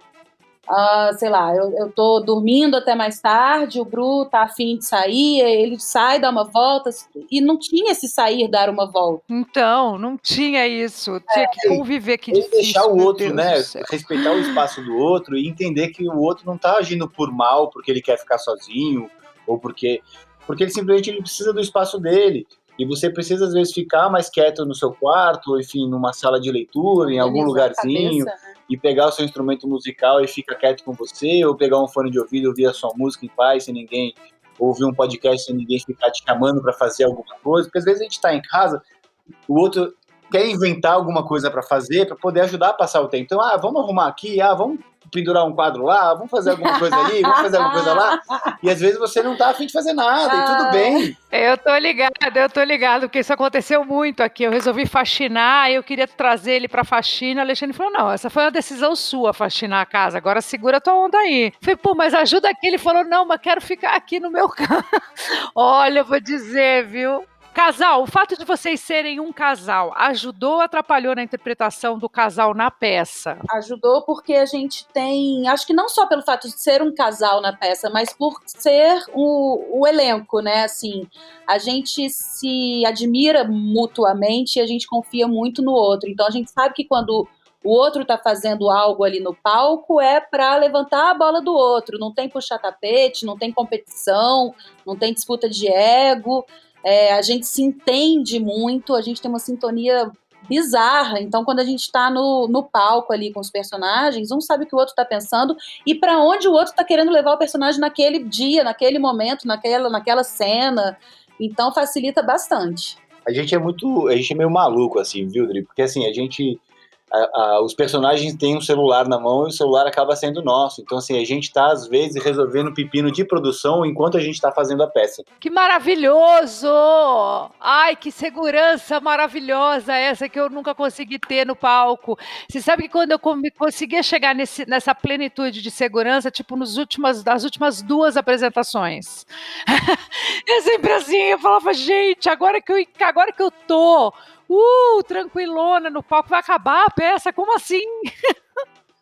Uh, sei lá, eu, eu tô dormindo até mais tarde, o Bru tá afim de sair, ele sai, dá uma volta, e não tinha esse sair, dar uma volta. Então, não tinha isso, tinha é, que conviver, que difícil. deixar o outro, Deus né, respeitar o espaço do outro e entender que o outro não tá agindo por mal, porque ele quer ficar sozinho, ou porque, porque ele simplesmente ele precisa do espaço dele. E você precisa, às vezes, ficar mais quieto no seu quarto, ou, enfim, numa sala de leitura, em algum lugarzinho, cabeça, né? E pegar o seu instrumento musical e ficar quieto com você, ou pegar um fone de ouvido e ouvir a sua música em paz, sem ninguém ouvir um podcast, sem ninguém ficar te chamando para fazer alguma coisa. Porque às vezes a gente está em casa, o outro quer inventar alguma coisa para fazer, para poder ajudar a passar o tempo. Então, ah, vamos arrumar aqui, ah, vamos pendurar um quadro lá, vamos fazer alguma coisa ali, vamos fazer alguma coisa lá. E às vezes você não tá afim de fazer nada, e tudo bem. Eu tô ligado, eu tô ligado, porque isso aconteceu muito aqui. Eu resolvi faxinar, eu queria trazer ele pra faxina. O Alexandre falou: não, essa foi uma decisão sua, faxinar a casa. Agora segura tua onda aí. Falei, pô, mas ajuda aqui. Ele falou: não, mas quero ficar aqui no meu carro. Olha, eu vou dizer, viu? Casal, o fato de vocês serem um casal ajudou ou atrapalhou na interpretação do casal na peça? Ajudou porque a gente tem, acho que não só pelo fato de ser um casal na peça, mas por ser o, o elenco, né? Assim, a gente se admira mutuamente e a gente confia muito no outro. Então a gente sabe que quando o outro está fazendo algo ali no palco é para levantar a bola do outro. Não tem puxar tapete, não tem competição, não tem disputa de ego. É, a gente se entende muito, a gente tem uma sintonia bizarra. Então, quando a gente está no, no palco ali com os personagens, um sabe o que o outro está pensando e para onde o outro está querendo levar o personagem naquele dia, naquele momento, naquela, naquela cena. Então, facilita bastante. A gente é muito. A gente é meio maluco, assim, viu, Dri? Porque assim, a gente a, a, os personagens têm um celular na mão e o celular acaba sendo nosso. Então, assim, a gente está, às vezes, resolvendo pepino de produção enquanto a gente está fazendo a peça. Que maravilhoso! Ai, que segurança maravilhosa essa que eu nunca consegui ter no palco. Você sabe que quando eu conseguia chegar nesse, nessa plenitude de segurança, tipo, nos últimas, das últimas duas apresentações. é sempre assim, eu falava, gente, agora que eu, agora que eu tô uh, tranquilona no palco, vai acabar a peça, como assim?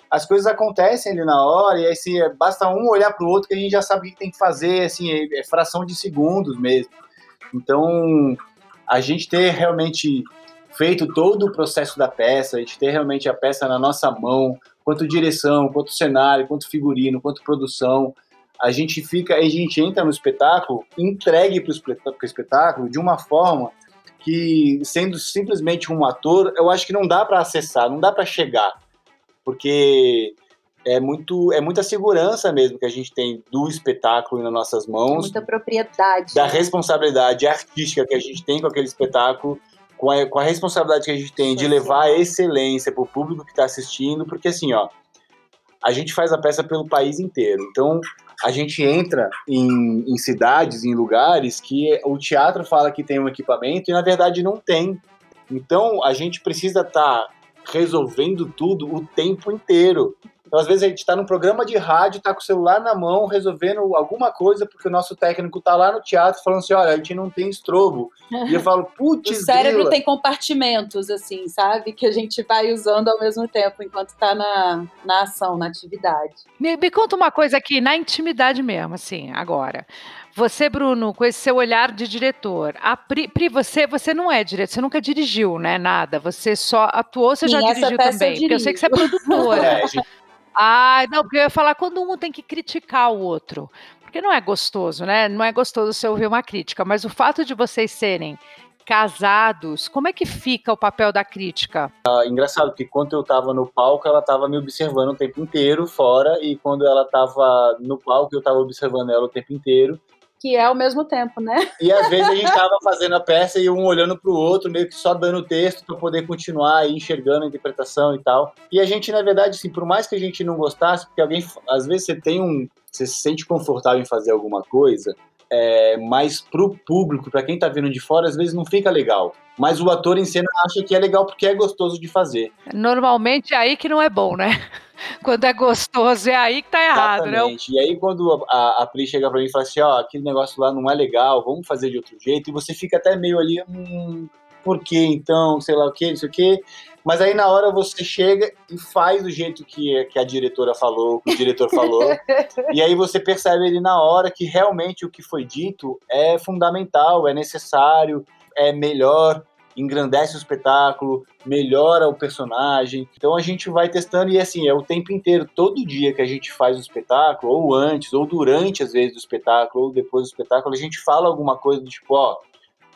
As coisas acontecem ali na hora, e aí se basta um olhar para o outro que a gente já sabe o que tem que fazer, assim, é, é fração de segundos mesmo. Então, a gente ter realmente feito todo o processo da peça, a gente ter realmente a peça na nossa mão, quanto direção, quanto cenário, quanto figurino, quanto produção, a gente fica, a gente entra no espetáculo, entregue para o espetáculo de uma forma que, sendo simplesmente um ator, eu acho que não dá para acessar, não dá para chegar, porque é muito é muita segurança mesmo que a gente tem do espetáculo nas nossas mãos, muita propriedade, da responsabilidade artística que a gente tem com aquele espetáculo, com a, com a responsabilidade que a gente tem de levar a excelência para o público que está assistindo, porque assim, ó, a gente faz a peça pelo país inteiro, então a gente entra em, em, cidades, em lugares que o teatro fala que tem um equipamento e na verdade não tem. Então a gente precisa estar tá resolvendo tudo o tempo inteiro. Então, às vezes a gente está num programa de rádio, está com o celular na mão, resolvendo alguma coisa, porque o nosso técnico está lá no teatro falando assim: olha, a gente não tem estrobo. E eu falo, putz. O cérebro tem compartimentos, assim, sabe? Que a gente vai usando ao mesmo tempo enquanto está na, na ação, na atividade. Me, me conta uma coisa aqui, na intimidade mesmo, assim, agora. Você, Bruno, com esse seu olhar de diretor, a Pri, Pri, você, você não é diretor, você nunca dirigiu, né? Nada. Você só atuou, você Sim, já dirigiu também. Eu porque eu sei que você é produtora. É, ah, não, porque eu ia falar quando um tem que criticar o outro. Porque não é gostoso, né? Não é gostoso você ouvir uma crítica, mas o fato de vocês serem casados, como é que fica o papel da crítica? Ah, engraçado, que quando eu tava no palco, ela tava me observando o tempo inteiro fora, e quando ela tava no palco, eu tava observando ela o tempo inteiro que é ao mesmo tempo, né? E às vezes a gente estava fazendo a peça e um olhando para o outro, meio que só dando texto para poder continuar enxergando a interpretação e tal. E a gente, na verdade, assim, por mais que a gente não gostasse, porque alguém, às vezes você tem um, você se sente confortável em fazer alguma coisa, é, mas pro público, para quem tá vindo de fora, às vezes não fica legal. Mas o ator em cena acha que é legal porque é gostoso de fazer. Normalmente é aí que não é bom, né? quando é gostoso, é aí que tá errado, né? Exatamente. né? E aí, quando a, a Pri chega pra mim e fala assim, ó, aquele negócio lá não é legal, vamos fazer de outro jeito, e você fica até meio ali, hum, por que então, sei lá o que, não sei o que. Mas aí na hora você chega e faz do jeito que, que a diretora falou, que o diretor falou. e aí você percebe ali na hora que realmente o que foi dito é fundamental, é necessário, é melhor, engrandece o espetáculo, melhora o personagem. Então a gente vai testando e assim, é o tempo inteiro, todo dia que a gente faz o espetáculo, ou antes, ou durante às vezes do espetáculo, ou depois do espetáculo, a gente fala alguma coisa do tipo, ó,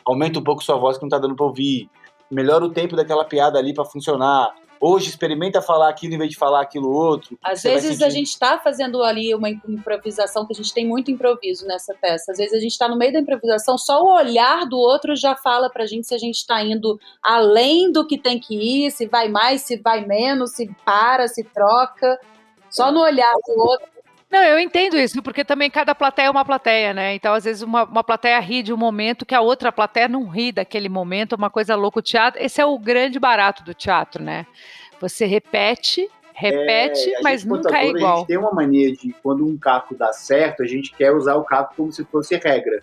aumenta um pouco sua voz que não tá dando pra ouvir melhora o tempo daquela piada ali para funcionar. Hoje experimenta falar aquilo em vez de falar aquilo outro. Às vezes a gente está fazendo ali uma improvisação, que a gente tem muito improviso nessa peça. Às vezes a gente está no meio da improvisação, só o olhar do outro já fala pra gente se a gente está indo além do que tem que ir, se vai mais, se vai menos, se para, se troca. Só no olhar do outro não, eu entendo isso, porque também cada plateia é uma plateia, né? Então, às vezes, uma, uma plateia ri de um momento que a outra plateia não ri daquele momento, uma coisa louca. O teatro, esse é o grande barato do teatro, né? Você repete, repete, é, mas nunca é igual. A gente tem uma mania de, quando um caco dá certo, a gente quer usar o caco como se fosse regra.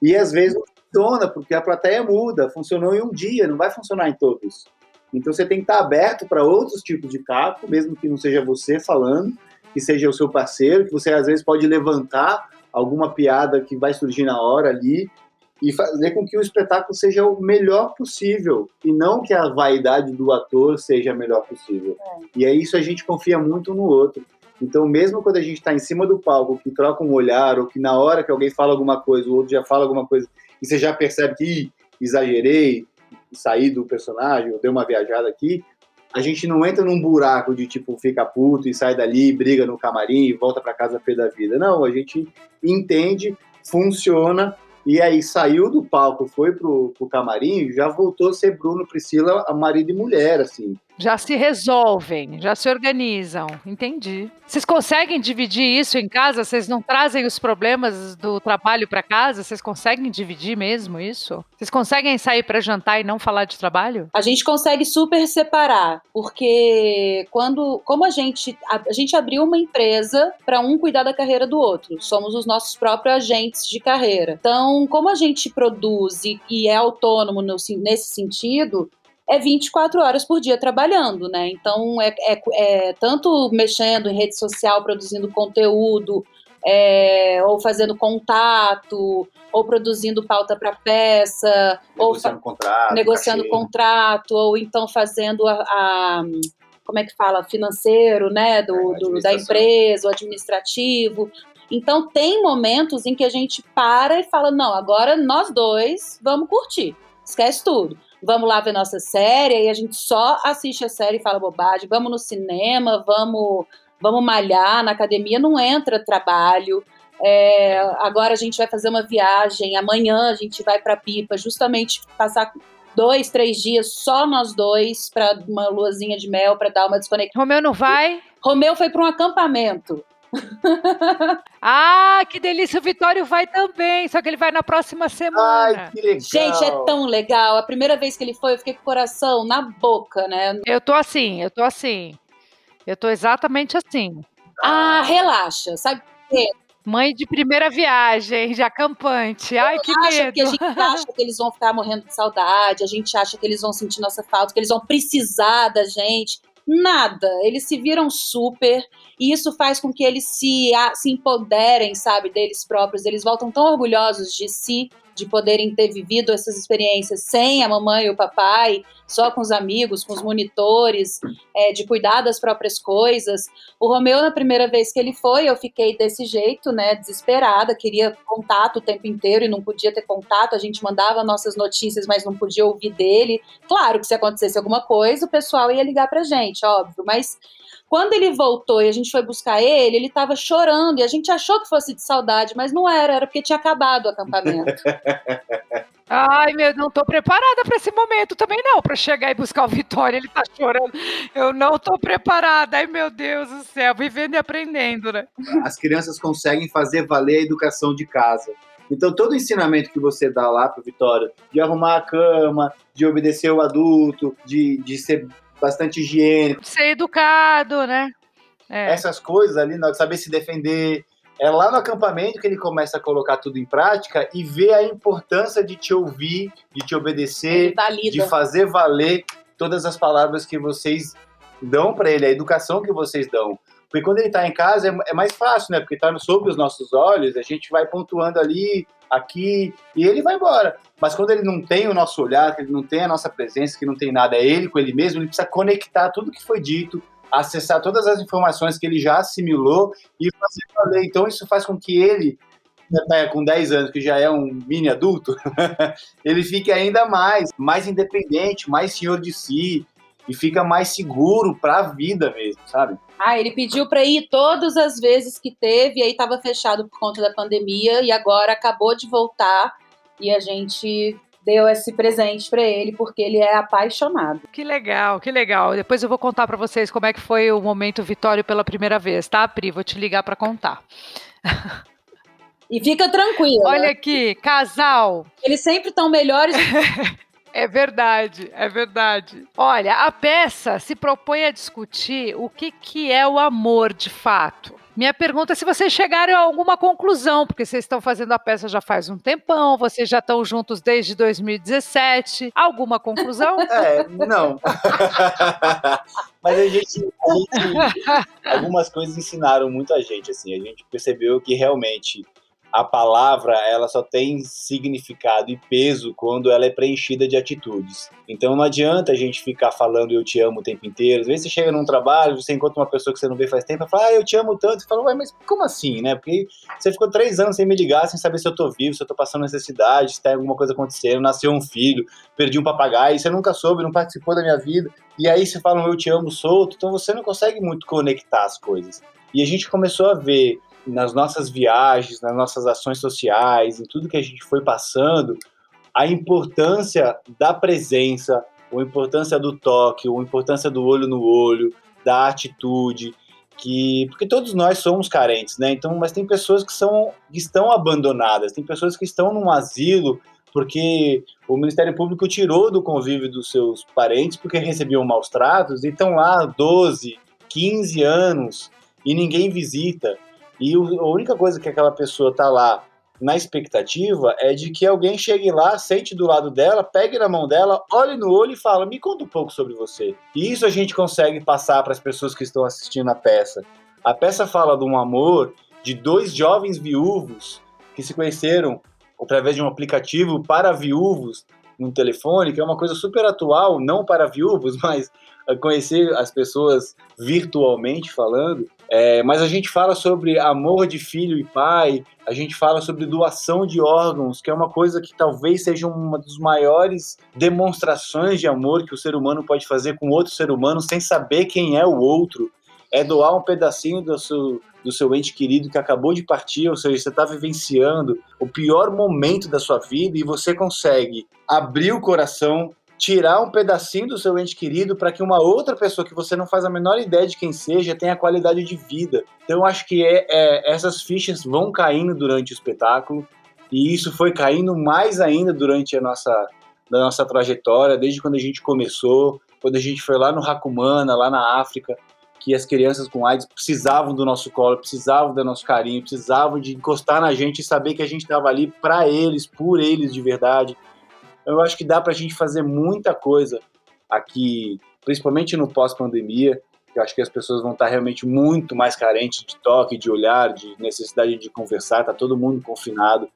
E às vezes não funciona, porque a plateia muda, funcionou em um dia, não vai funcionar em todos. Então você tem que estar aberto para outros tipos de caco, mesmo que não seja você falando, que seja o seu parceiro, que você às vezes pode levantar alguma piada que vai surgir na hora ali e fazer com que o espetáculo seja o melhor possível e não que a vaidade do ator seja a melhor possível. É. E é isso a gente confia muito no outro. Então, mesmo quando a gente está em cima do palco, que troca um olhar, ou que na hora que alguém fala alguma coisa, o outro já fala alguma coisa, e você já percebe que exagerei, saí do personagem, ou dei uma viajada aqui, a gente não entra num buraco de tipo fica puto e sai dali, briga no camarim e volta para casa pé da vida. Não, a gente entende, funciona e aí saiu do palco, foi pro, pro camarim, já voltou a ser Bruno, Priscila, marido e mulher, assim. Já se resolvem, já se organizam. Entendi. Vocês conseguem dividir isso em casa? Vocês não trazem os problemas do trabalho para casa? Vocês conseguem dividir mesmo isso? Vocês conseguem sair para jantar e não falar de trabalho? A gente consegue super separar, porque quando, como a gente, a, a gente abriu uma empresa para um cuidar da carreira do outro, somos os nossos próprios agentes de carreira. Então, como a gente produz e, e é autônomo no, nesse sentido, é 24 horas por dia trabalhando, né? Então é, é, é tanto mexendo em rede social, produzindo conteúdo, é, ou fazendo contato, ou produzindo pauta para peça, negociando ou contrato, negociando cachê. contrato, ou então fazendo a, a, como é que fala, financeiro, né, do, é, do, da empresa, o administrativo. Então tem momentos em que a gente para e fala, não, agora nós dois vamos curtir, esquece tudo vamos lá ver nossa série, e a gente só assiste a série e fala bobagem, vamos no cinema, vamos, vamos malhar, na academia não entra trabalho. É, agora a gente vai fazer uma viagem, amanhã a gente vai para Pipa, justamente passar dois, três dias só nós dois para uma luazinha de mel para dar uma desconexão. Romeu não vai? Romeu foi para um acampamento. ah, que delícia! O Vitório vai também, só que ele vai na próxima semana. Ai, que legal. Gente, é tão legal. A primeira vez que ele foi, eu fiquei com o coração na boca, né? Eu tô assim, eu tô assim. Eu tô exatamente assim. Ah, relaxa. Sabe por quê? Mãe de primeira viagem, já campante. Ai, que medo. Que a gente acha que eles vão ficar morrendo de saudade, a gente acha que eles vão sentir nossa falta, que eles vão precisar da gente. Nada. Eles se viram super e isso faz com que eles se, se empoderem, sabe, deles próprios. Eles voltam tão orgulhosos de si de poderem ter vivido essas experiências sem a mamãe e o papai, só com os amigos, com os monitores, é, de cuidar das próprias coisas. O Romeu, na primeira vez que ele foi, eu fiquei desse jeito, né, desesperada, queria contato o tempo inteiro e não podia ter contato. A gente mandava nossas notícias, mas não podia ouvir dele. Claro que se acontecesse alguma coisa, o pessoal ia ligar pra gente, óbvio, mas quando ele voltou e a gente foi buscar ele, ele estava chorando e a gente achou que fosse de saudade, mas não era, era porque tinha acabado o acampamento. Ai, meu, não tô preparada para esse momento também não, para chegar e buscar o Vitória, ele tá chorando. Eu não tô preparada. Ai, meu Deus do céu, vivendo e aprendendo, né? As crianças conseguem fazer valer a educação de casa. Então, todo o ensinamento que você dá lá para Vitória, de arrumar a cama, de obedecer o adulto, de, de ser bastante higiênico. Ser educado, né? É. Essas coisas ali, de saber se defender. É lá no acampamento que ele começa a colocar tudo em prática e vê a importância de te ouvir, de te obedecer, de fazer valer todas as palavras que vocês dão para ele, a educação que vocês dão. Porque quando ele está em casa é, é, mais fácil, né? Porque está sob os nossos olhos, a gente vai pontuando ali, aqui, e ele vai embora. Mas quando ele não tem o nosso olhar, que ele não tem a nossa presença, que não tem nada, é ele com ele mesmo, ele precisa conectar tudo que foi dito, acessar todas as informações que ele já assimilou e fazer valer. Então isso faz com que ele, né, com 10 anos, que já é um mini adulto, ele fique ainda mais, mais independente, mais senhor de si, e fica mais seguro para a vida mesmo, sabe? Ah, ele pediu para ir todas as vezes que teve, e aí estava fechado por conta da pandemia, e agora acabou de voltar, e a gente deu esse presente para ele porque ele é apaixonado. Que legal, que legal. Depois eu vou contar para vocês como é que foi o momento Vitório pela primeira vez, tá, Pri? Vou te ligar para contar. E fica tranquilo. Olha aqui, casal. Eles sempre estão melhores. É verdade, é verdade. Olha, a peça se propõe a discutir o que, que é o amor de fato. Minha pergunta é se vocês chegaram a alguma conclusão, porque vocês estão fazendo a peça já faz um tempão, vocês já estão juntos desde 2017. Alguma conclusão? É, não. Mas a gente, a gente, Algumas coisas ensinaram muito a gente, assim. A gente percebeu que realmente a palavra ela só tem significado e peso quando ela é preenchida de atitudes. Então não adianta a gente ficar falando eu te amo o tempo inteiro. Às vezes você chega num trabalho, você encontra uma pessoa que você não vê faz tempo e fala, ah, eu te amo tanto. Você fala, ué, mas como assim, né? Porque você ficou três anos sem me ligar, sem saber se eu tô vivo, se eu tô passando necessidade, se tem alguma coisa acontecendo, nasceu um filho, perdi um papagaio, você nunca soube, não participou da minha vida. E aí você fala eu te amo solto, então você não consegue muito conectar as coisas. E a gente começou a ver nas nossas viagens, nas nossas ações sociais, em tudo que a gente foi passando, a importância da presença, a importância do toque, a importância do olho no olho, da atitude, que porque todos nós somos carentes, né? Então, mas tem pessoas que são que estão abandonadas, tem pessoas que estão num asilo porque o Ministério Público tirou do convívio dos seus parentes porque recebiam maus tratos e estão lá 12, 15 anos e ninguém visita. E a única coisa que aquela pessoa tá lá na expectativa é de que alguém chegue lá, sente do lado dela, pegue na mão dela, olhe no olho e fala: "Me conta um pouco sobre você". E isso a gente consegue passar para as pessoas que estão assistindo a peça. A peça fala de um amor de dois jovens viúvos que se conheceram através de um aplicativo para viúvos no telefone, que é uma coisa super atual, não para viúvos, mas conhecer as pessoas virtualmente falando. É, mas a gente fala sobre amor de filho e pai, a gente fala sobre doação de órgãos, que é uma coisa que talvez seja uma das maiores demonstrações de amor que o ser humano pode fazer com outro ser humano sem saber quem é o outro. É doar um pedacinho do seu, do seu ente querido que acabou de partir, ou seja, você está vivenciando o pior momento da sua vida e você consegue abrir o coração, tirar um pedacinho do seu ente querido para que uma outra pessoa que você não faz a menor ideia de quem seja tenha qualidade de vida. Então acho que é, é, essas fichas vão caindo durante o espetáculo e isso foi caindo mais ainda durante a nossa, a nossa trajetória, desde quando a gente começou, quando a gente foi lá no Racumana, lá na África, que as crianças com AIDS precisavam do nosso colo, precisavam do nosso carinho, precisavam de encostar na gente e saber que a gente estava ali para eles, por eles de verdade eu acho que dá para a gente fazer muita coisa aqui, principalmente no pós-pandemia. Eu acho que as pessoas vão estar realmente muito mais carentes de toque, de olhar, de necessidade de conversar. Tá todo mundo confinado.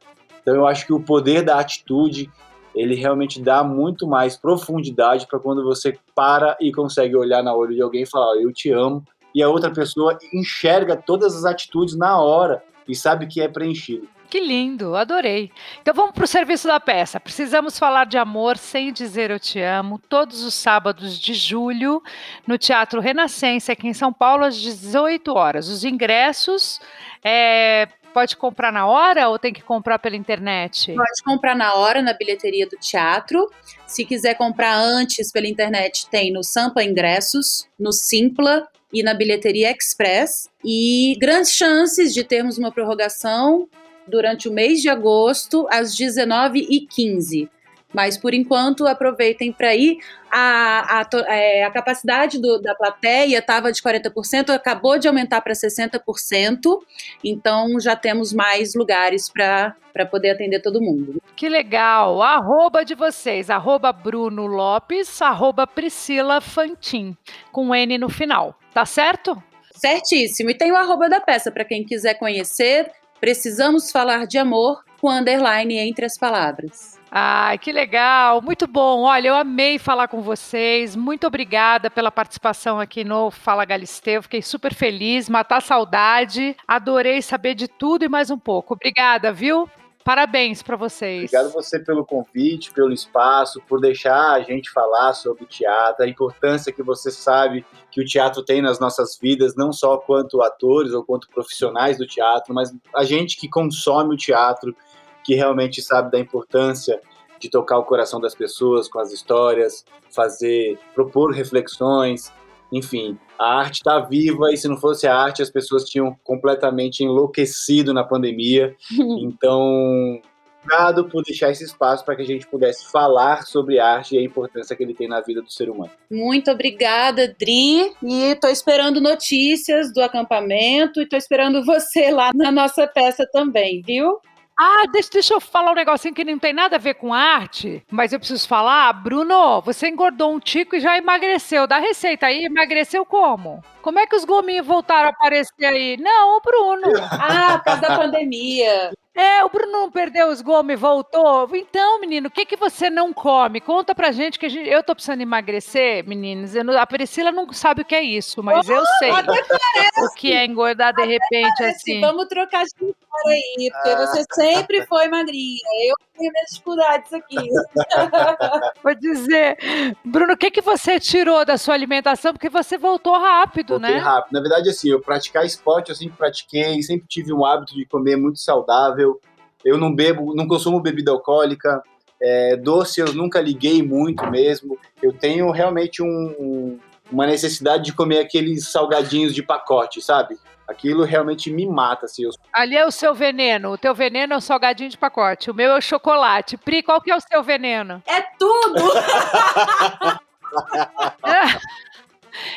Então eu acho que o poder da atitude ele realmente dá muito mais profundidade para quando você para e consegue olhar na olho de alguém e falar, eu te amo, e a outra pessoa enxerga todas as atitudes na hora e sabe que é preenchido. Que lindo, adorei. Então vamos para o serviço da peça. Precisamos falar de amor sem dizer eu te amo, todos os sábados de julho, no Teatro Renascença, aqui em São Paulo, às 18 horas. Os ingressos é, pode comprar na hora ou tem que comprar pela internet? Pode comprar na hora na bilheteria do teatro. Se quiser comprar antes pela internet, tem no Sampa Ingressos, no Simpla e na bilheteria Express. E grandes chances de termos uma prorrogação durante o mês de agosto, às 19h15. Mas por enquanto aproveitem para ir. A, a, é, a capacidade do, da plateia estava de 40%, acabou de aumentar para 60%, então já temos mais lugares para poder atender todo mundo. Que legal! Arroba de vocês, arroba Bruno Lopes, arroba Priscila Fantin, com N no final, tá certo? Certíssimo. E tem o arroba da peça para quem quiser conhecer. Precisamos falar de amor com underline entre as palavras. Ai, que legal, muito bom. Olha, eu amei falar com vocês. Muito obrigada pela participação aqui no Fala Galisteu. Fiquei super feliz, matar saudade. Adorei saber de tudo e mais um pouco. Obrigada, viu? Parabéns para vocês. Obrigado você pelo convite, pelo espaço, por deixar a gente falar sobre teatro, a importância que você sabe que o teatro tem nas nossas vidas, não só quanto atores ou quanto profissionais do teatro, mas a gente que consome o teatro, que realmente sabe da importância de tocar o coração das pessoas com as histórias, fazer, propor reflexões, enfim, a arte está viva e se não fosse a arte, as pessoas tinham completamente enlouquecido na pandemia. Então, obrigado por deixar esse espaço para que a gente pudesse falar sobre arte e a importância que ele tem na vida do ser humano. Muito obrigada, Dri. E estou esperando notícias do acampamento e estou esperando você lá na nossa peça também, viu? Ah, deixa, deixa eu falar um negocinho que não tem nada a ver com arte, mas eu preciso falar. Bruno, você engordou um tico e já emagreceu. Dá receita aí, emagreceu como? Como é que os gominhos voltaram a aparecer aí? Não, o Bruno. ah, por causa da pandemia. É, o Bruno não perdeu os gomes e voltou. Então, menino, o que, que você não come? Conta pra gente que gente, eu tô precisando emagrecer, meninos. Não, a Priscila não sabe o que é isso, mas oh, eu sei o que é engordar de repente parece. assim. Vamos trocar de história aí, porque ah. você sempre foi magrinha. Eu tenho minhas dificuldades aqui. Vou dizer, Bruno, o que, que você tirou da sua alimentação? Porque você voltou rápido, Voltei né? rápido. Na verdade, assim, eu praticar esporte, eu sempre pratiquei, sempre tive um hábito de comer muito saudável eu não bebo, não consumo bebida alcoólica. É, doce eu nunca liguei muito mesmo. Eu tenho realmente um, uma necessidade de comer aqueles salgadinhos de pacote, sabe? Aquilo realmente me mata, assim. Eu... Ali é o seu veneno. O teu veneno é o salgadinho de pacote. O meu é o chocolate. Pri, qual que é o seu veneno? É tudo!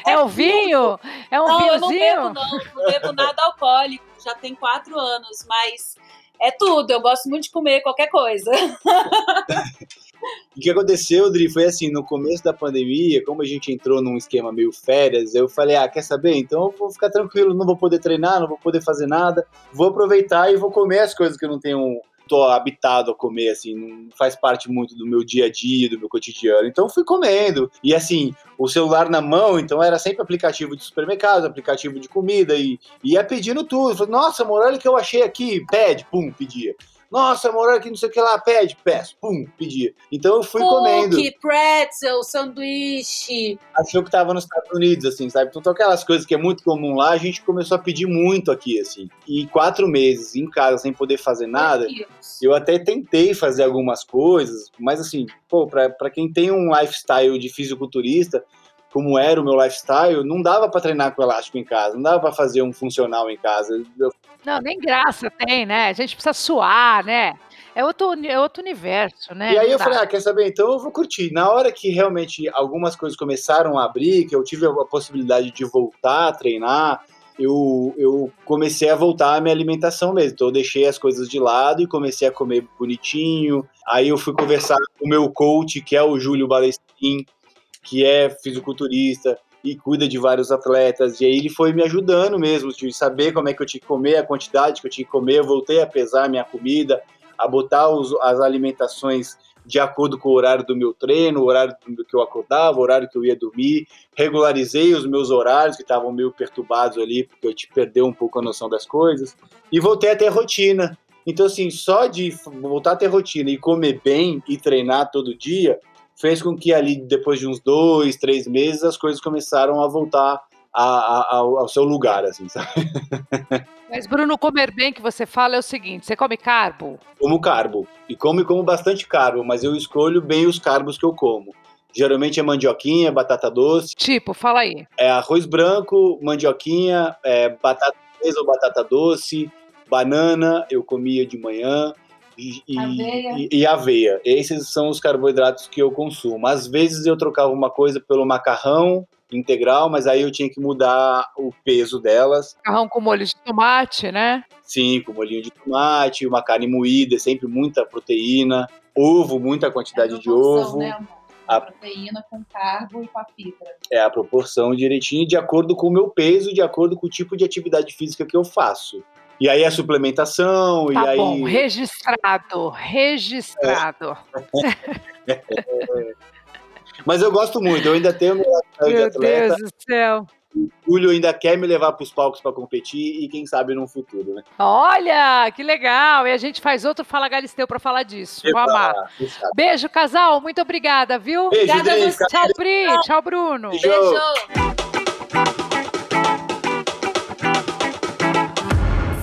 é, é, o vinho? É um não, vinhozinho? Eu não bebo, não. Não bebo nada alcoólico. Já tem quatro anos, mas é tudo. Eu gosto muito de comer qualquer coisa. o que aconteceu, Dri, foi assim, no começo da pandemia, como a gente entrou num esquema meio férias, eu falei, ah, quer saber? Então eu vou ficar tranquilo, não vou poder treinar, não vou poder fazer nada, vou aproveitar e vou comer as coisas que eu não tenho tô habitado a comer, assim, não faz parte muito do meu dia a dia, do meu cotidiano. Então fui comendo. E assim, o celular na mão, então era sempre aplicativo de supermercado, aplicativo de comida, e ia pedindo tudo. Falei, nossa, amor, olha o que eu achei aqui. Pede, pum, pedia. Nossa, amor, aqui não sei o que lá, pede, peço, pum, pedia. Então eu fui Cookie, comendo. pretzel, sanduíche. Achou que tava nos Estados Unidos, assim, sabe? Então, aquelas coisas que é muito comum lá, a gente começou a pedir muito aqui, assim. E quatro meses em casa, sem poder fazer nada, eu até tentei fazer algumas coisas, mas assim, pô, pra, pra quem tem um lifestyle de fisiculturista, como era o meu lifestyle, não dava para treinar com elástico em casa, não dava para fazer um funcional em casa. Eu... Não, nem graça tem, né? A gente precisa suar, né? É outro, é outro universo, né? E aí eu dá. falei, ah, quer saber? Então eu vou curtir. Na hora que realmente algumas coisas começaram a abrir, que eu tive a possibilidade de voltar a treinar, eu, eu comecei a voltar à minha alimentação mesmo. Então eu deixei as coisas de lado e comecei a comer bonitinho. Aí eu fui conversar com o meu coach, que é o Júlio Balestin, que é fisiculturista e cuida de vários atletas. E aí ele foi me ajudando mesmo, de saber como é que eu tinha que comer, a quantidade que eu tinha que comer. Eu voltei a pesar minha comida, a botar os, as alimentações de acordo com o horário do meu treino, o horário que eu acordava, o horário que eu ia dormir. Regularizei os meus horários, que estavam meio perturbados ali, porque eu te perdeu um pouco a noção das coisas. E voltei a ter rotina. Então, assim, só de voltar a ter rotina e comer bem e treinar todo dia, fez com que ali, depois de uns dois, três meses, as coisas começaram a voltar a, a, ao, ao, seu lugar, assim, sabe? Mas, Bruno, comer bem que você fala é o seguinte: você come carbo? Como carbo. E como como bastante carbo, mas eu escolho bem os carbos que eu como. Geralmente é mandioquinha, batata doce. Tipo, fala aí. É arroz branco, mandioquinha, é, batata ou batata doce, banana, eu comia de manhã e, e- Aveia. e- e aveia. Esses são os carboidratos que eu consumo. Às vezes eu trocava uma coisa pelo macarrão integral, mas aí eu tinha que mudar o peso delas. Macarrão com molho de tomate, né? Sim, com molhinho de tomate, uma carne moída, é sempre muita proteína. Ovo, muita quantidade de ovo. Né, amor? A- proteína com carbo e com a fibra. É a proporção direitinho, de acordo com o meu peso, de acordo com o tipo de atividade física que eu faço. E aí a suplementação, Tá e aí. bom, registrado, registrado. Mas eu gosto muito, eu ainda tenho meu de Meu atleta. Deus do céu. O Julio ainda quer me levar para os palcos para competir e quem sabe no futuro, né? Olha, que legal. E a gente faz outro Fala Galisteu para falar disso. Vou amar. Beijo, casal. Muito obrigada, viu? Beijo, Obrigada a Dri. Tchau, Pri. Tchau, Bruno. Beijo. Beijo!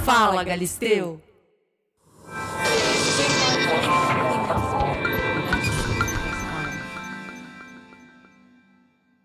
Fala Galisteu.